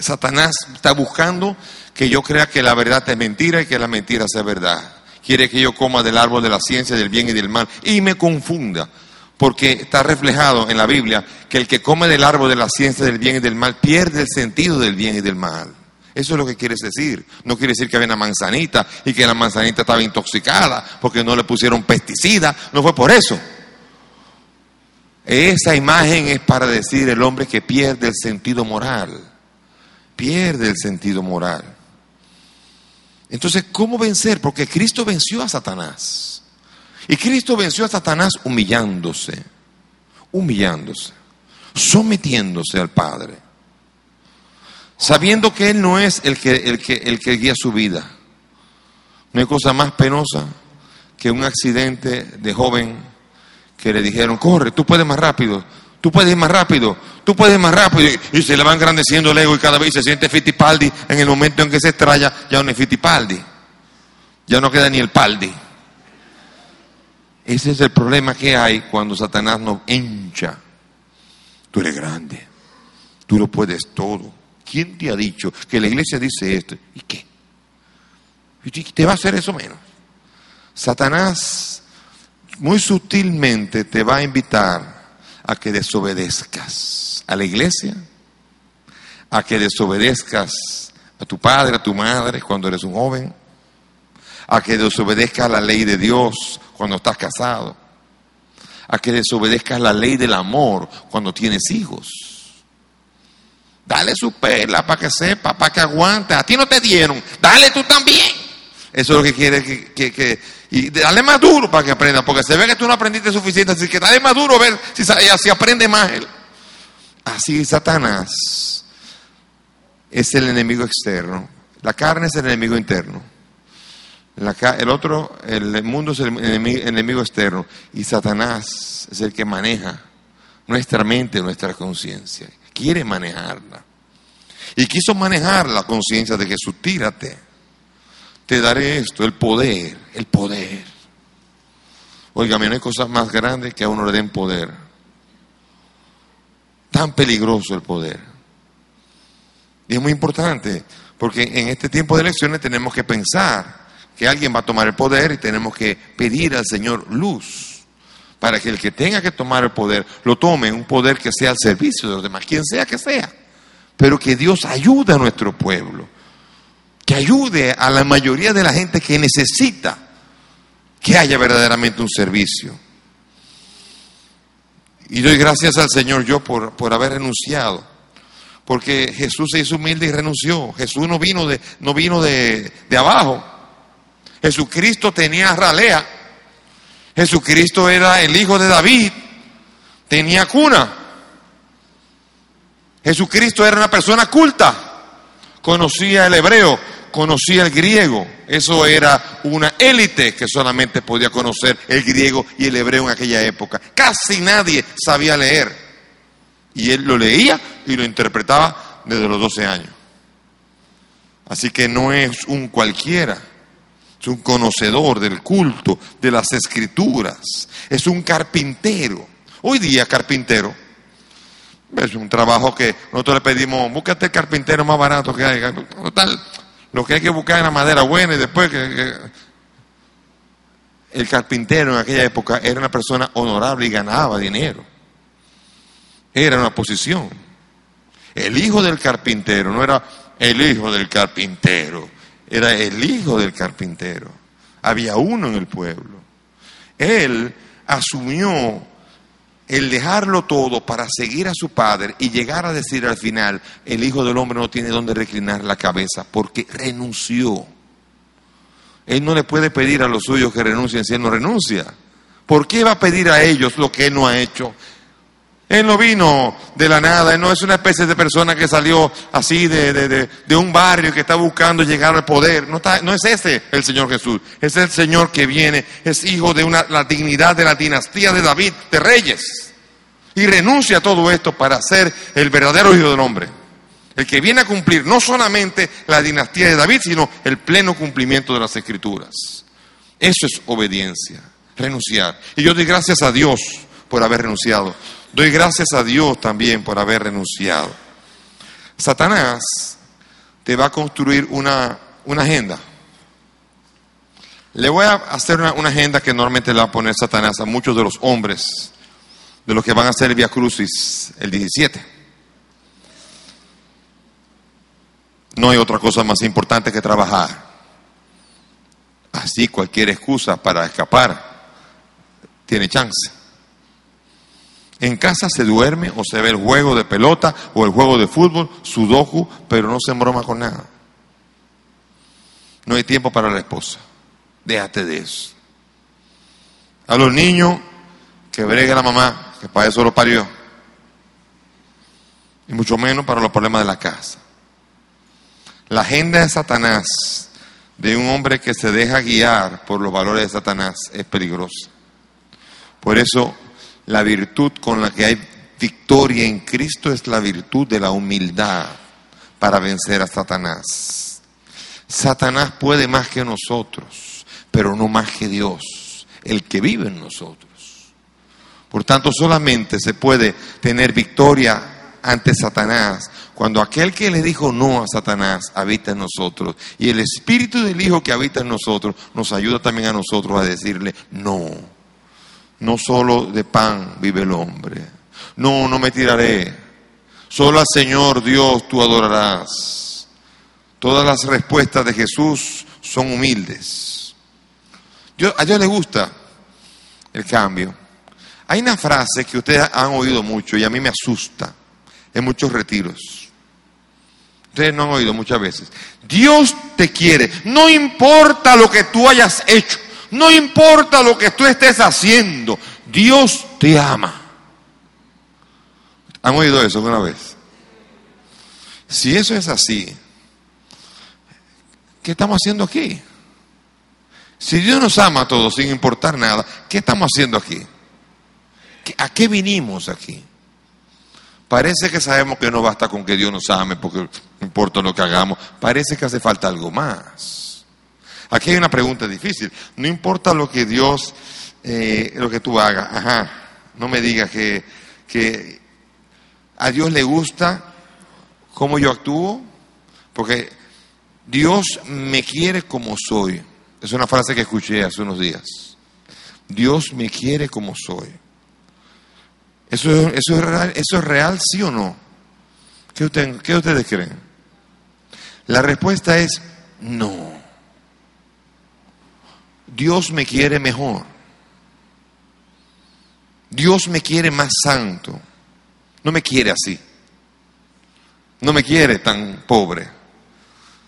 Satanás está buscando que yo crea que la verdad es mentira y que la mentira sea verdad. Quiere que yo coma del árbol de la ciencia, del bien y del mal, y me confunda. Porque está reflejado en la Biblia que el que come del árbol de la ciencia del bien y del mal pierde el sentido del bien y del mal. Eso es lo que quieres decir. No quiere decir que había una manzanita y que la manzanita estaba intoxicada porque no le pusieron pesticida. No fue por eso. Esa imagen es para decir el hombre que pierde el sentido moral. Pierde el sentido moral. Entonces, ¿cómo vencer? Porque Cristo venció a Satanás. Y Cristo venció a Satanás humillándose, humillándose, sometiéndose al Padre, sabiendo que Él no es el que, el que, el que guía su vida. No hay cosa más penosa que un accidente de joven que le dijeron, corre, tú puedes más rápido, tú puedes ir más rápido, tú puedes ir más rápido. Y, se le va engrandeciendo el ego y cada vez se siente Fittipaldi. En el momento en que se estrella, ya no es Fittipaldi. Ya no queda ni el Paldi. Ese es el problema que hay cuando Satanás nos hincha. Tú eres grande, tú lo puedes todo. ¿Quién te ha dicho que la iglesia dice esto? ¿Y qué? ¿Y te va a hacer eso menos? Satanás muy sutilmente te va a invitar a que desobedezcas a la iglesia, a que desobedezcas a tu padre, a tu madre cuando eres un joven, a que desobedezcas la ley de Dios cuando estás casado, a que desobedezcas la ley del amor cuando tienes hijos. Dale su pela para que sepa, para que aguante. A ti no te dieron, dale tú también. Eso es lo que quiere que, que, y dale más duro para que aprenda, porque se ve que tú no aprendiste suficiente, así que dale más duro a ver si, si aprende más él. Así Satanás es el enemigo externo, la carne es el enemigo interno el otro, el mundo es el enemigo, externo y Satanás es el que maneja nuestra mente, nuestra conciencia. Quiere manejarla. Y quiso manejar la conciencia de Jesús. Tírate. Te daré esto, el poder, el poder. Oiga, no hay cosas más grandes que a uno le den poder. Tan peligroso el poder. Y es muy importante, porque en este tiempo de elecciones tenemos que pensar que alguien va a tomar el poder y tenemos que pedir al Señor luz para que el que tenga que tomar el poder lo tome, un poder que sea al servicio de los demás, quien sea que sea, pero que Dios ayude a nuestro pueblo, que ayude a la mayoría de la gente que necesita que haya verdaderamente un servicio. Y doy gracias al Señor yo por, por haber renunciado, porque Jesús se hizo humilde y renunció. Jesús no vino de, no vino de, de abajo, Jesucristo tenía ralea. Jesucristo era el hijo de David. Tenía cuna. Jesucristo era una persona culta. Conocía el hebreo, conocía el griego. Eso era una élite que solamente podía conocer el griego y el hebreo en aquella época. Casi nadie sabía leer. Y él lo leía y lo interpretaba desde los 12 años. Así que no es un cualquiera es un conocedor del culto, de las escrituras, es un carpintero. Hoy día carpintero es un trabajo que nosotros le pedimos, búscate el carpintero más barato que hay. lo que hay que buscar es la madera buena y después que, el carpintero en aquella época era una persona honorable y ganaba dinero. Era una posición. El hijo del carpintero no era el hijo del carpintero era el hijo del carpintero. Había uno en el pueblo. Él asumió el dejarlo todo para seguir a su padre y llegar a decir al final, el Hijo del Hombre no tiene donde reclinar la cabeza porque renunció. Él no le puede pedir a los suyos que renuncien si él no renuncia. ¿Por qué va a pedir a ellos lo que él no ha hecho? Él no vino de la nada, él no es una especie de persona que salió así de, un barrio que está buscando llegar al poder. No, no, es ese el Señor Jesús, es el Señor que viene, es hijo de una, la dignidad de la dinastía de David, de reyes. Y renuncia a todo esto para ser el verdadero Hijo del Hombre. El que viene a cumplir no solamente la dinastía de David, sino el pleno cumplimiento de las Escrituras. Eso es obediencia, renunciar. Y yo doy gracias a Dios por haber renunciado. Doy gracias a Dios también por haber renunciado. Satanás te va a construir una, una agenda. Le voy a hacer una, agenda que normalmente le va a poner Satanás a muchos de los hombres, de los que van a hacer el Via Crucis el 17. No hay otra cosa más importante que trabajar. Así cualquier excusa para escapar tiene chance. En casa se duerme o se ve el juego de pelota o el juego de fútbol, sudoku, pero no se embroma con nada. No hay tiempo para la esposa. Déjate de eso. A los niños, que bregue la mamá, que para eso lo parió. Y mucho menos para los problemas de la casa. La agenda de Satanás, de un hombre que se deja guiar por los valores de Satanás, es peligrosa. Por eso, la virtud con la que hay victoria en Cristo es la virtud de la humildad para vencer a Satanás. Satanás puede más que nosotros, pero no más que Dios, el que vive en nosotros. Por tanto, solamente se puede tener victoria ante Satanás cuando aquel que le dijo no a Satanás habita en nosotros y el espíritu del Hijo que habita en nosotros nos ayuda también a nosotros a decirle no. No solo de pan vive el hombre. No, no me tiraré. Solo al Señor Dios tú adorarás. Todas las respuestas de Jesús son humildes. A Dios le gusta el cambio. Hay una frase que ustedes han oído mucho y a mí me asusta en muchos retiros. Ustedes no han oído muchas veces. Dios te quiere. No importa lo que tú hayas hecho. No importa lo que tú estés haciendo. Dios te ama. ¿Han oído eso alguna vez? Si eso es así, ¿qué estamos haciendo aquí? Si Dios nos ama a todos sin importar nada, ¿qué estamos haciendo aquí? ¿A qué vinimos aquí? Parece que sabemos que no basta con que Dios nos ame porque no importa lo que hagamos. Parece que hace falta algo más. Aquí hay una pregunta difícil. No importa lo que Dios, eh, lo que tú hagas. Ajá. No me digas que, que a Dios le gusta cómo yo actúo. Porque Dios me quiere como soy. Es una frase que escuché hace unos días. Dios me quiere como soy. ¿Eso, es, real, ¿Eso es real, sí o no? ¿Qué, ¿Qué ustedes creen? La respuesta es no. Dios me quiere mejor. Dios me quiere más santo. No me quiere así. No me quiere tan pobre.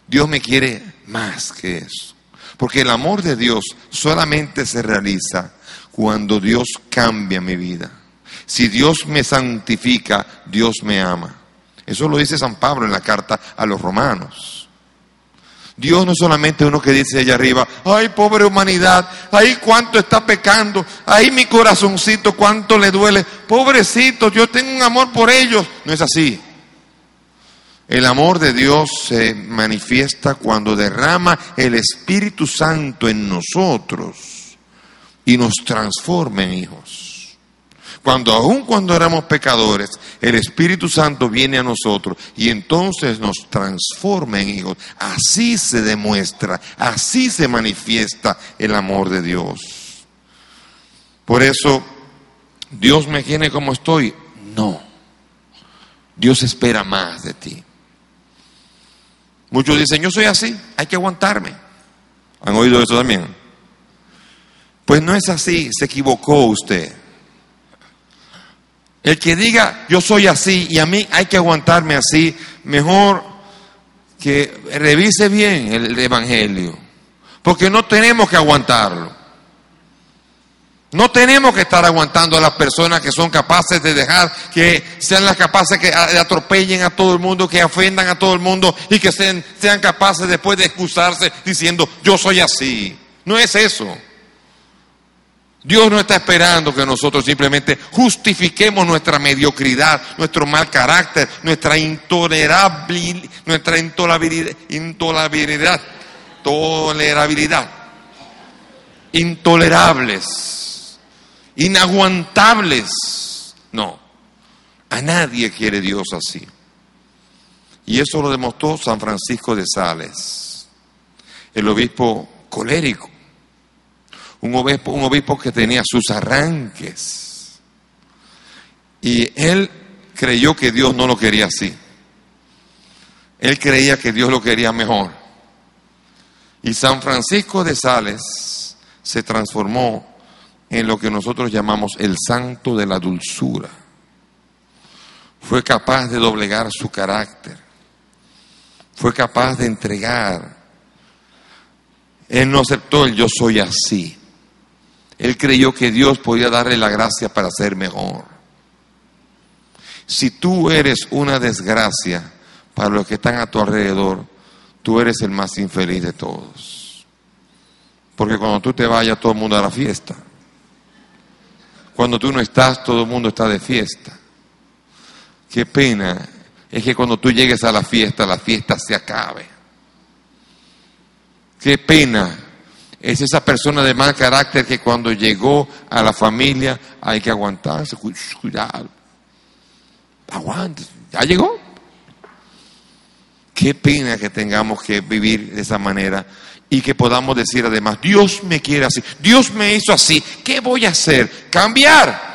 Dios me quiere más que eso. Porque el amor de Dios solamente se realiza cuando Dios cambia mi vida. Si Dios me santifica, Dios me ama. Eso lo dice San Pablo en la carta a los romanos. Dios no solamente uno que dice allá arriba, ay pobre humanidad, ay cuánto está pecando, ay mi corazoncito cuánto le duele, pobrecito, yo tengo un amor por ellos. No es así. El amor de Dios se manifiesta cuando derrama el Espíritu Santo en nosotros y nos transforma en hijos. Cuando aún cuando éramos pecadores, el Espíritu Santo viene a nosotros y entonces nos transforma en hijos. Así se demuestra, así se manifiesta el amor de Dios. Por eso, Dios me quiere como estoy. No. Dios espera más de ti. Muchos dicen, yo soy así, hay que aguantarme. ¿Han oído eso también? Pues no es así, se equivocó usted. El que diga yo soy así y a mí hay que aguantarme así, mejor que revise bien el Evangelio. Porque no tenemos que aguantarlo. No tenemos que estar aguantando a las personas que son capaces de dejar que sean las capaces que atropellen a todo el mundo, que ofendan a todo el mundo y que sean, sean capaces después de excusarse diciendo yo soy así. No es eso. Dios no está esperando que nosotros simplemente justifiquemos nuestra mediocridad, nuestro mal carácter, nuestra intolerabilidad, nuestra intolerabilidad, intolerabilidad, tolerabilidad, intolerables, inaguantables. No, a nadie quiere Dios así. Y eso lo demostró San Francisco de Sales, el obispo colérico un obispo, un obispo que tenía sus arranques. Y él creyó que Dios no lo quería así. Él creía que Dios lo quería mejor. Y San Francisco de Sales se transformó en lo que nosotros llamamos el santo de la dulzura. Fue capaz de doblegar su carácter. Fue capaz de entregar. Él no aceptó el yo soy así. Él creyó que Dios podía darle la gracia para ser mejor. Si tú eres una desgracia para los que están a tu alrededor, tú eres el más infeliz de todos. Porque cuando tú te vayas, todo el mundo a la fiesta. Cuando tú no estás, todo el mundo está de fiesta. Qué pena es que cuando tú llegues a la fiesta, la fiesta se acabe. Qué pena es esa persona de mal carácter que cuando llegó a la familia hay que aguantarse, cuidado. Aguante, ya llegó. Qué pena que tengamos que vivir de esa manera y que podamos decir además, Dios me quiere así, Dios me hizo así, ¿qué voy a hacer? Cambiar.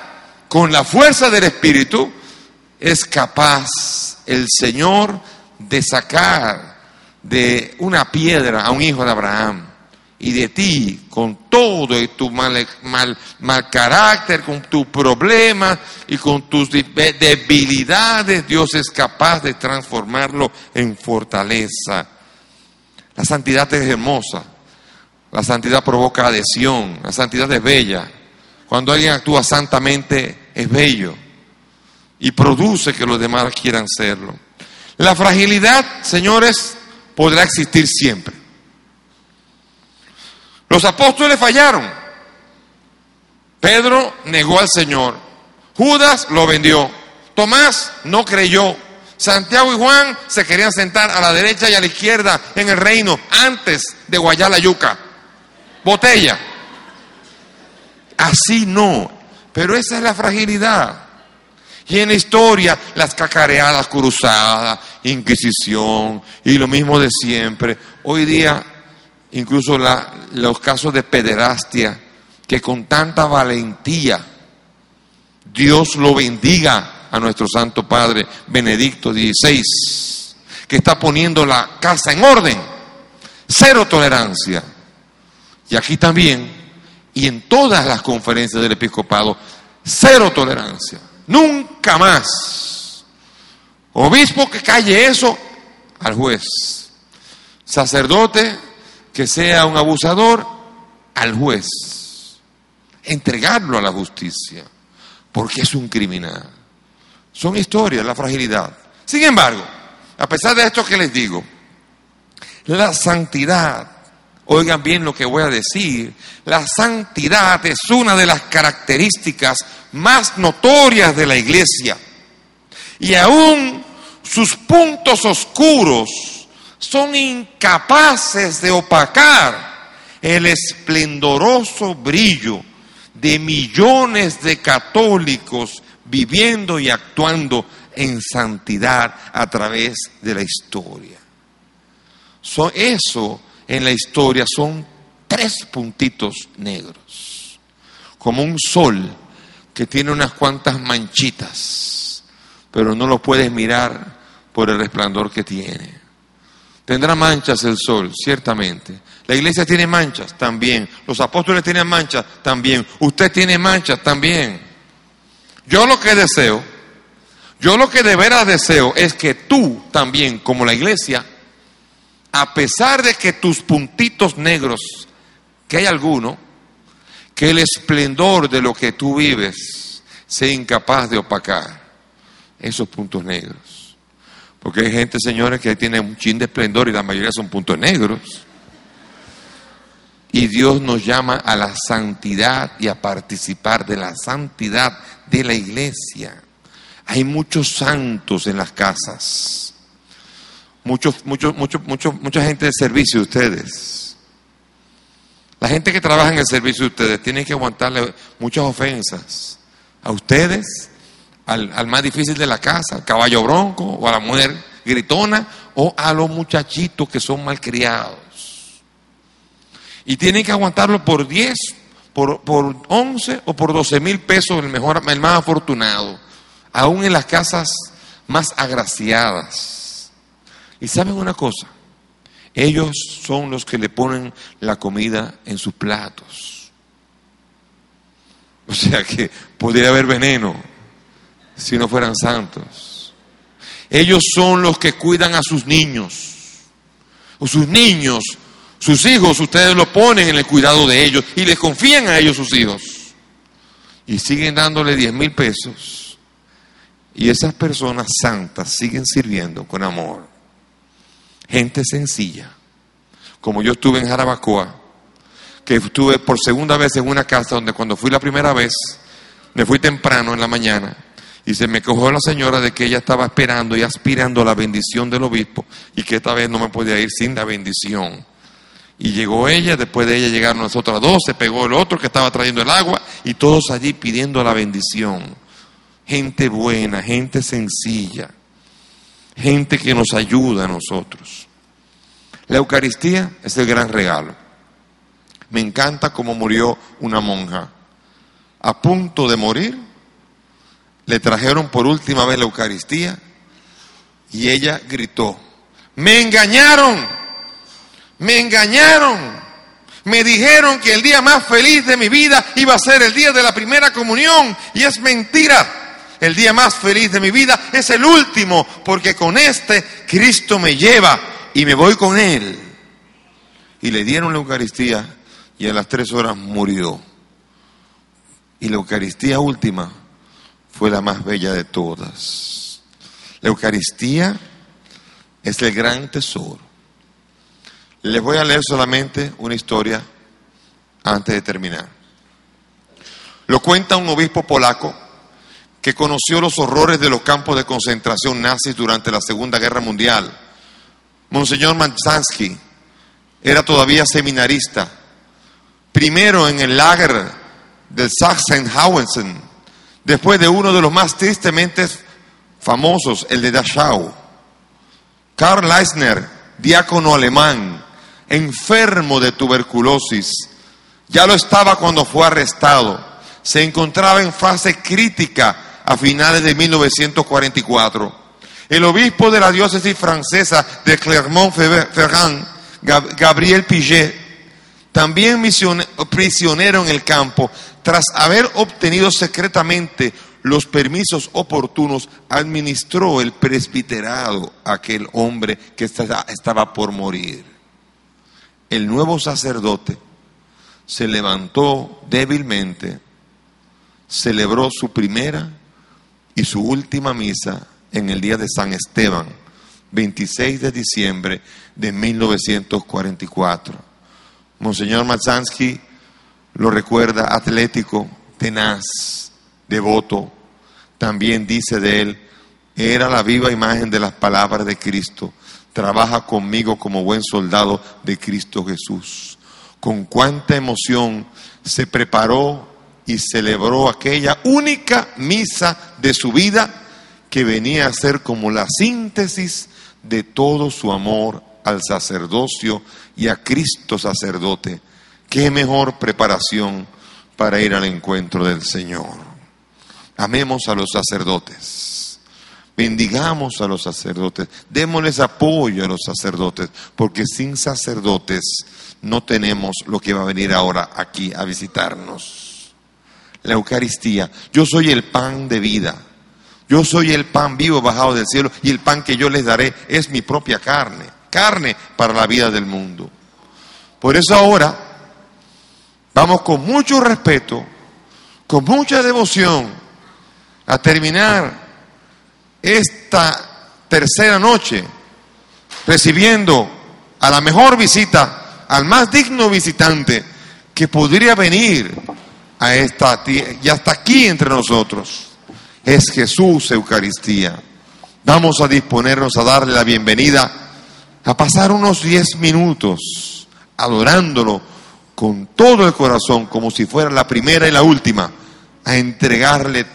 Con la fuerza del Espíritu es capaz el Señor de sacar de una piedra a un hijo de Abraham y de ti, con todo y tu mal, mal, carácter, con tu problema y con tus debilidades, Dios es capaz de transformarlo en fortaleza. La santidad es hermosa, la santidad provoca adhesión, la santidad es bella. Cuando alguien actúa santamente es bello y produce que los demás quieran serlo. La fragilidad, señores, podrá existir siempre. Los apóstoles fallaron. Pedro negó al Señor. Judas lo vendió. Tomás no creyó. Santiago y Juan se querían sentar a la derecha y a la izquierda en el reino antes de guayar la yuca. Botella. Así no. Pero esa es la fragilidad. Y en la historia, las cacareadas cruzadas, Inquisición y lo mismo de siempre. Hoy día incluso los casos de pederastia, que con tanta valentía Dios lo bendiga a nuestro Santo Padre Benedicto XVI, que está poniendo la casa en orden, cero tolerancia. Y aquí también, y en todas las conferencias del episcopado, cero tolerancia, nunca más. Obispo que calle eso al juez, sacerdote que sea un abusador al juez, entregarlo a la justicia, porque es un criminal. Son historias, la fragilidad. Sin embargo, a pesar de esto que les digo, la santidad, oigan bien lo que voy a decir, la santidad es una de las características más notorias de la iglesia. Y aún sus puntos oscuros son incapaces de opacar el esplendoroso brillo de millones de católicos viviendo y actuando en santidad a través de la historia. eso en la historia son tres puntitos negros, como un sol que tiene unas cuantas manchitas, pero no lo puedes mirar por el resplandor que tiene. Tendrá manchas el sol, ciertamente. La iglesia tiene manchas también. Los apóstoles tienen manchas también. Usted tiene manchas también. Yo lo que deseo, yo lo que de veras deseo es que tú también, como la iglesia, a pesar de que tus puntitos negros, que hay alguno, que el esplendor de lo que tú vives sea incapaz de opacar esos puntos negros. Porque hay gente, señores, que tiene un chin de esplendor y la mayoría son puntos negros. Y Dios nos llama a la santidad y a participar de la santidad de la iglesia. Hay muchos santos en las casas. Muchos, muchos, muchos, muchos, mucha gente de servicio de ustedes. La gente que trabaja en el servicio de ustedes tiene que aguantarle muchas ofensas a ustedes, al, al más difícil de la casa, al caballo bronco o a la mujer gritona o a los muchachitos que son malcriados. Y tienen que aguantarlo por 10, por, por 11 o por 12 mil pesos el, mejor, el más afortunado, aún en las casas más agraciadas. Y saben una cosa, ellos son los que le ponen la comida en sus platos. O sea que podría haber veneno si no fueran santos. Ellos son los que cuidan a sus niños. O sus niños, sus hijos, ustedes lo ponen en el cuidado de ellos y les confían a ellos sus hijos. Y siguen dándole 10 mil pesos. Y esas personas santas siguen sirviendo con amor. Gente sencilla. Como yo estuve en Jarabacoa, que estuve por segunda vez en una casa donde cuando fui la primera vez, me fui temprano en la mañana y se me cogió la señora de que ella estaba esperando y aspirando a la bendición del obispo y que esta vez no me podía ir sin la bendición. Y llegó ella, después de ella llegaron las otras dos, se pegó el otro que estaba trayendo el agua y todos allí pidiendo la bendición. Gente buena, gente sencilla, gente que nos ayuda a nosotros. La Eucaristía es el gran regalo. Me encanta cómo murió una monja. A punto de morir, le trajeron por última vez la Eucaristía y ella gritó, me engañaron, me engañaron, me dijeron que el día más feliz de mi vida iba a ser el día de la primera comunión y es mentira. El día más feliz de mi vida es el último, porque con este Cristo me lleva y me voy con Él. Y le dieron la Eucaristía y a las tres horas murió. Y la Eucaristía última fue la más bella de todas. La Eucaristía es el gran tesoro. Les voy a leer solamente una historia antes de terminar. Lo cuenta un obispo polaco que conoció los horrores de los campos de concentración nazis durante la Segunda Guerra Mundial. Monseñor Manzansky era todavía seminarista, primero en el lager del Sachsenhausen, después de uno de los más tristemente famosos, el de Dachau. Karl Leisner, diácono alemán, enfermo de tuberculosis, ya lo estaba cuando fue arrestado. Se encontraba en fase crítica a finales de 1944. El obispo de la diócesis francesa de Clermont-Ferrand, Gabriel Piget, también prisionero en el campo, tras haber obtenido secretamente los permisos oportunos, administró el presbiterado a aquel hombre que estaba por morir. El nuevo sacerdote se levantó débilmente, celebró su primera y su última misa en el día de San Esteban, 26 de diciembre de 1944. Monseñor Mazansky lo recuerda atlético, tenaz, devoto. También dice de él, era la viva imagen de las palabras de Cristo. Trabaja conmigo como buen soldado de Cristo Jesús. Con cuánta emoción se preparó y celebró aquella única misa de su vida que venía a ser como la síntesis de todo su amor al sacerdocio y a Cristo sacerdote. Qué mejor preparación para ir al encuentro del Señor. Amemos a los sacerdotes. Bendigamos a los sacerdotes. Démosles apoyo a los sacerdotes, porque sin sacerdotes no tenemos lo que va a venir ahora aquí a visitarnos. La Eucaristía. Yo soy el pan de vida. Yo soy el pan vivo bajado del cielo y el pan que yo les daré es mi propia carne, carne para la vida del mundo. Por eso ahora vamos con mucho respeto, con mucha devoción a terminar esta tercera noche recibiendo a la mejor visita al más digno visitante que podría venir a esta y hasta aquí entre nosotros. Es Jesús Eucaristía. Vamos a disponernos a darle la bienvenida, a pasar unos diez minutos adorándolo con todo el corazón, como si fuera la primera y la última, a entregarle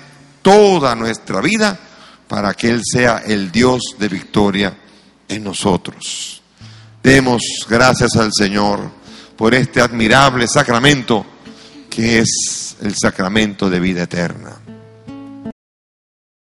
toda nuestra vida para que Él sea el Dios de victoria en nosotros. Demos gracias al Señor por este admirable sacramento que es el sacramento de vida eterna.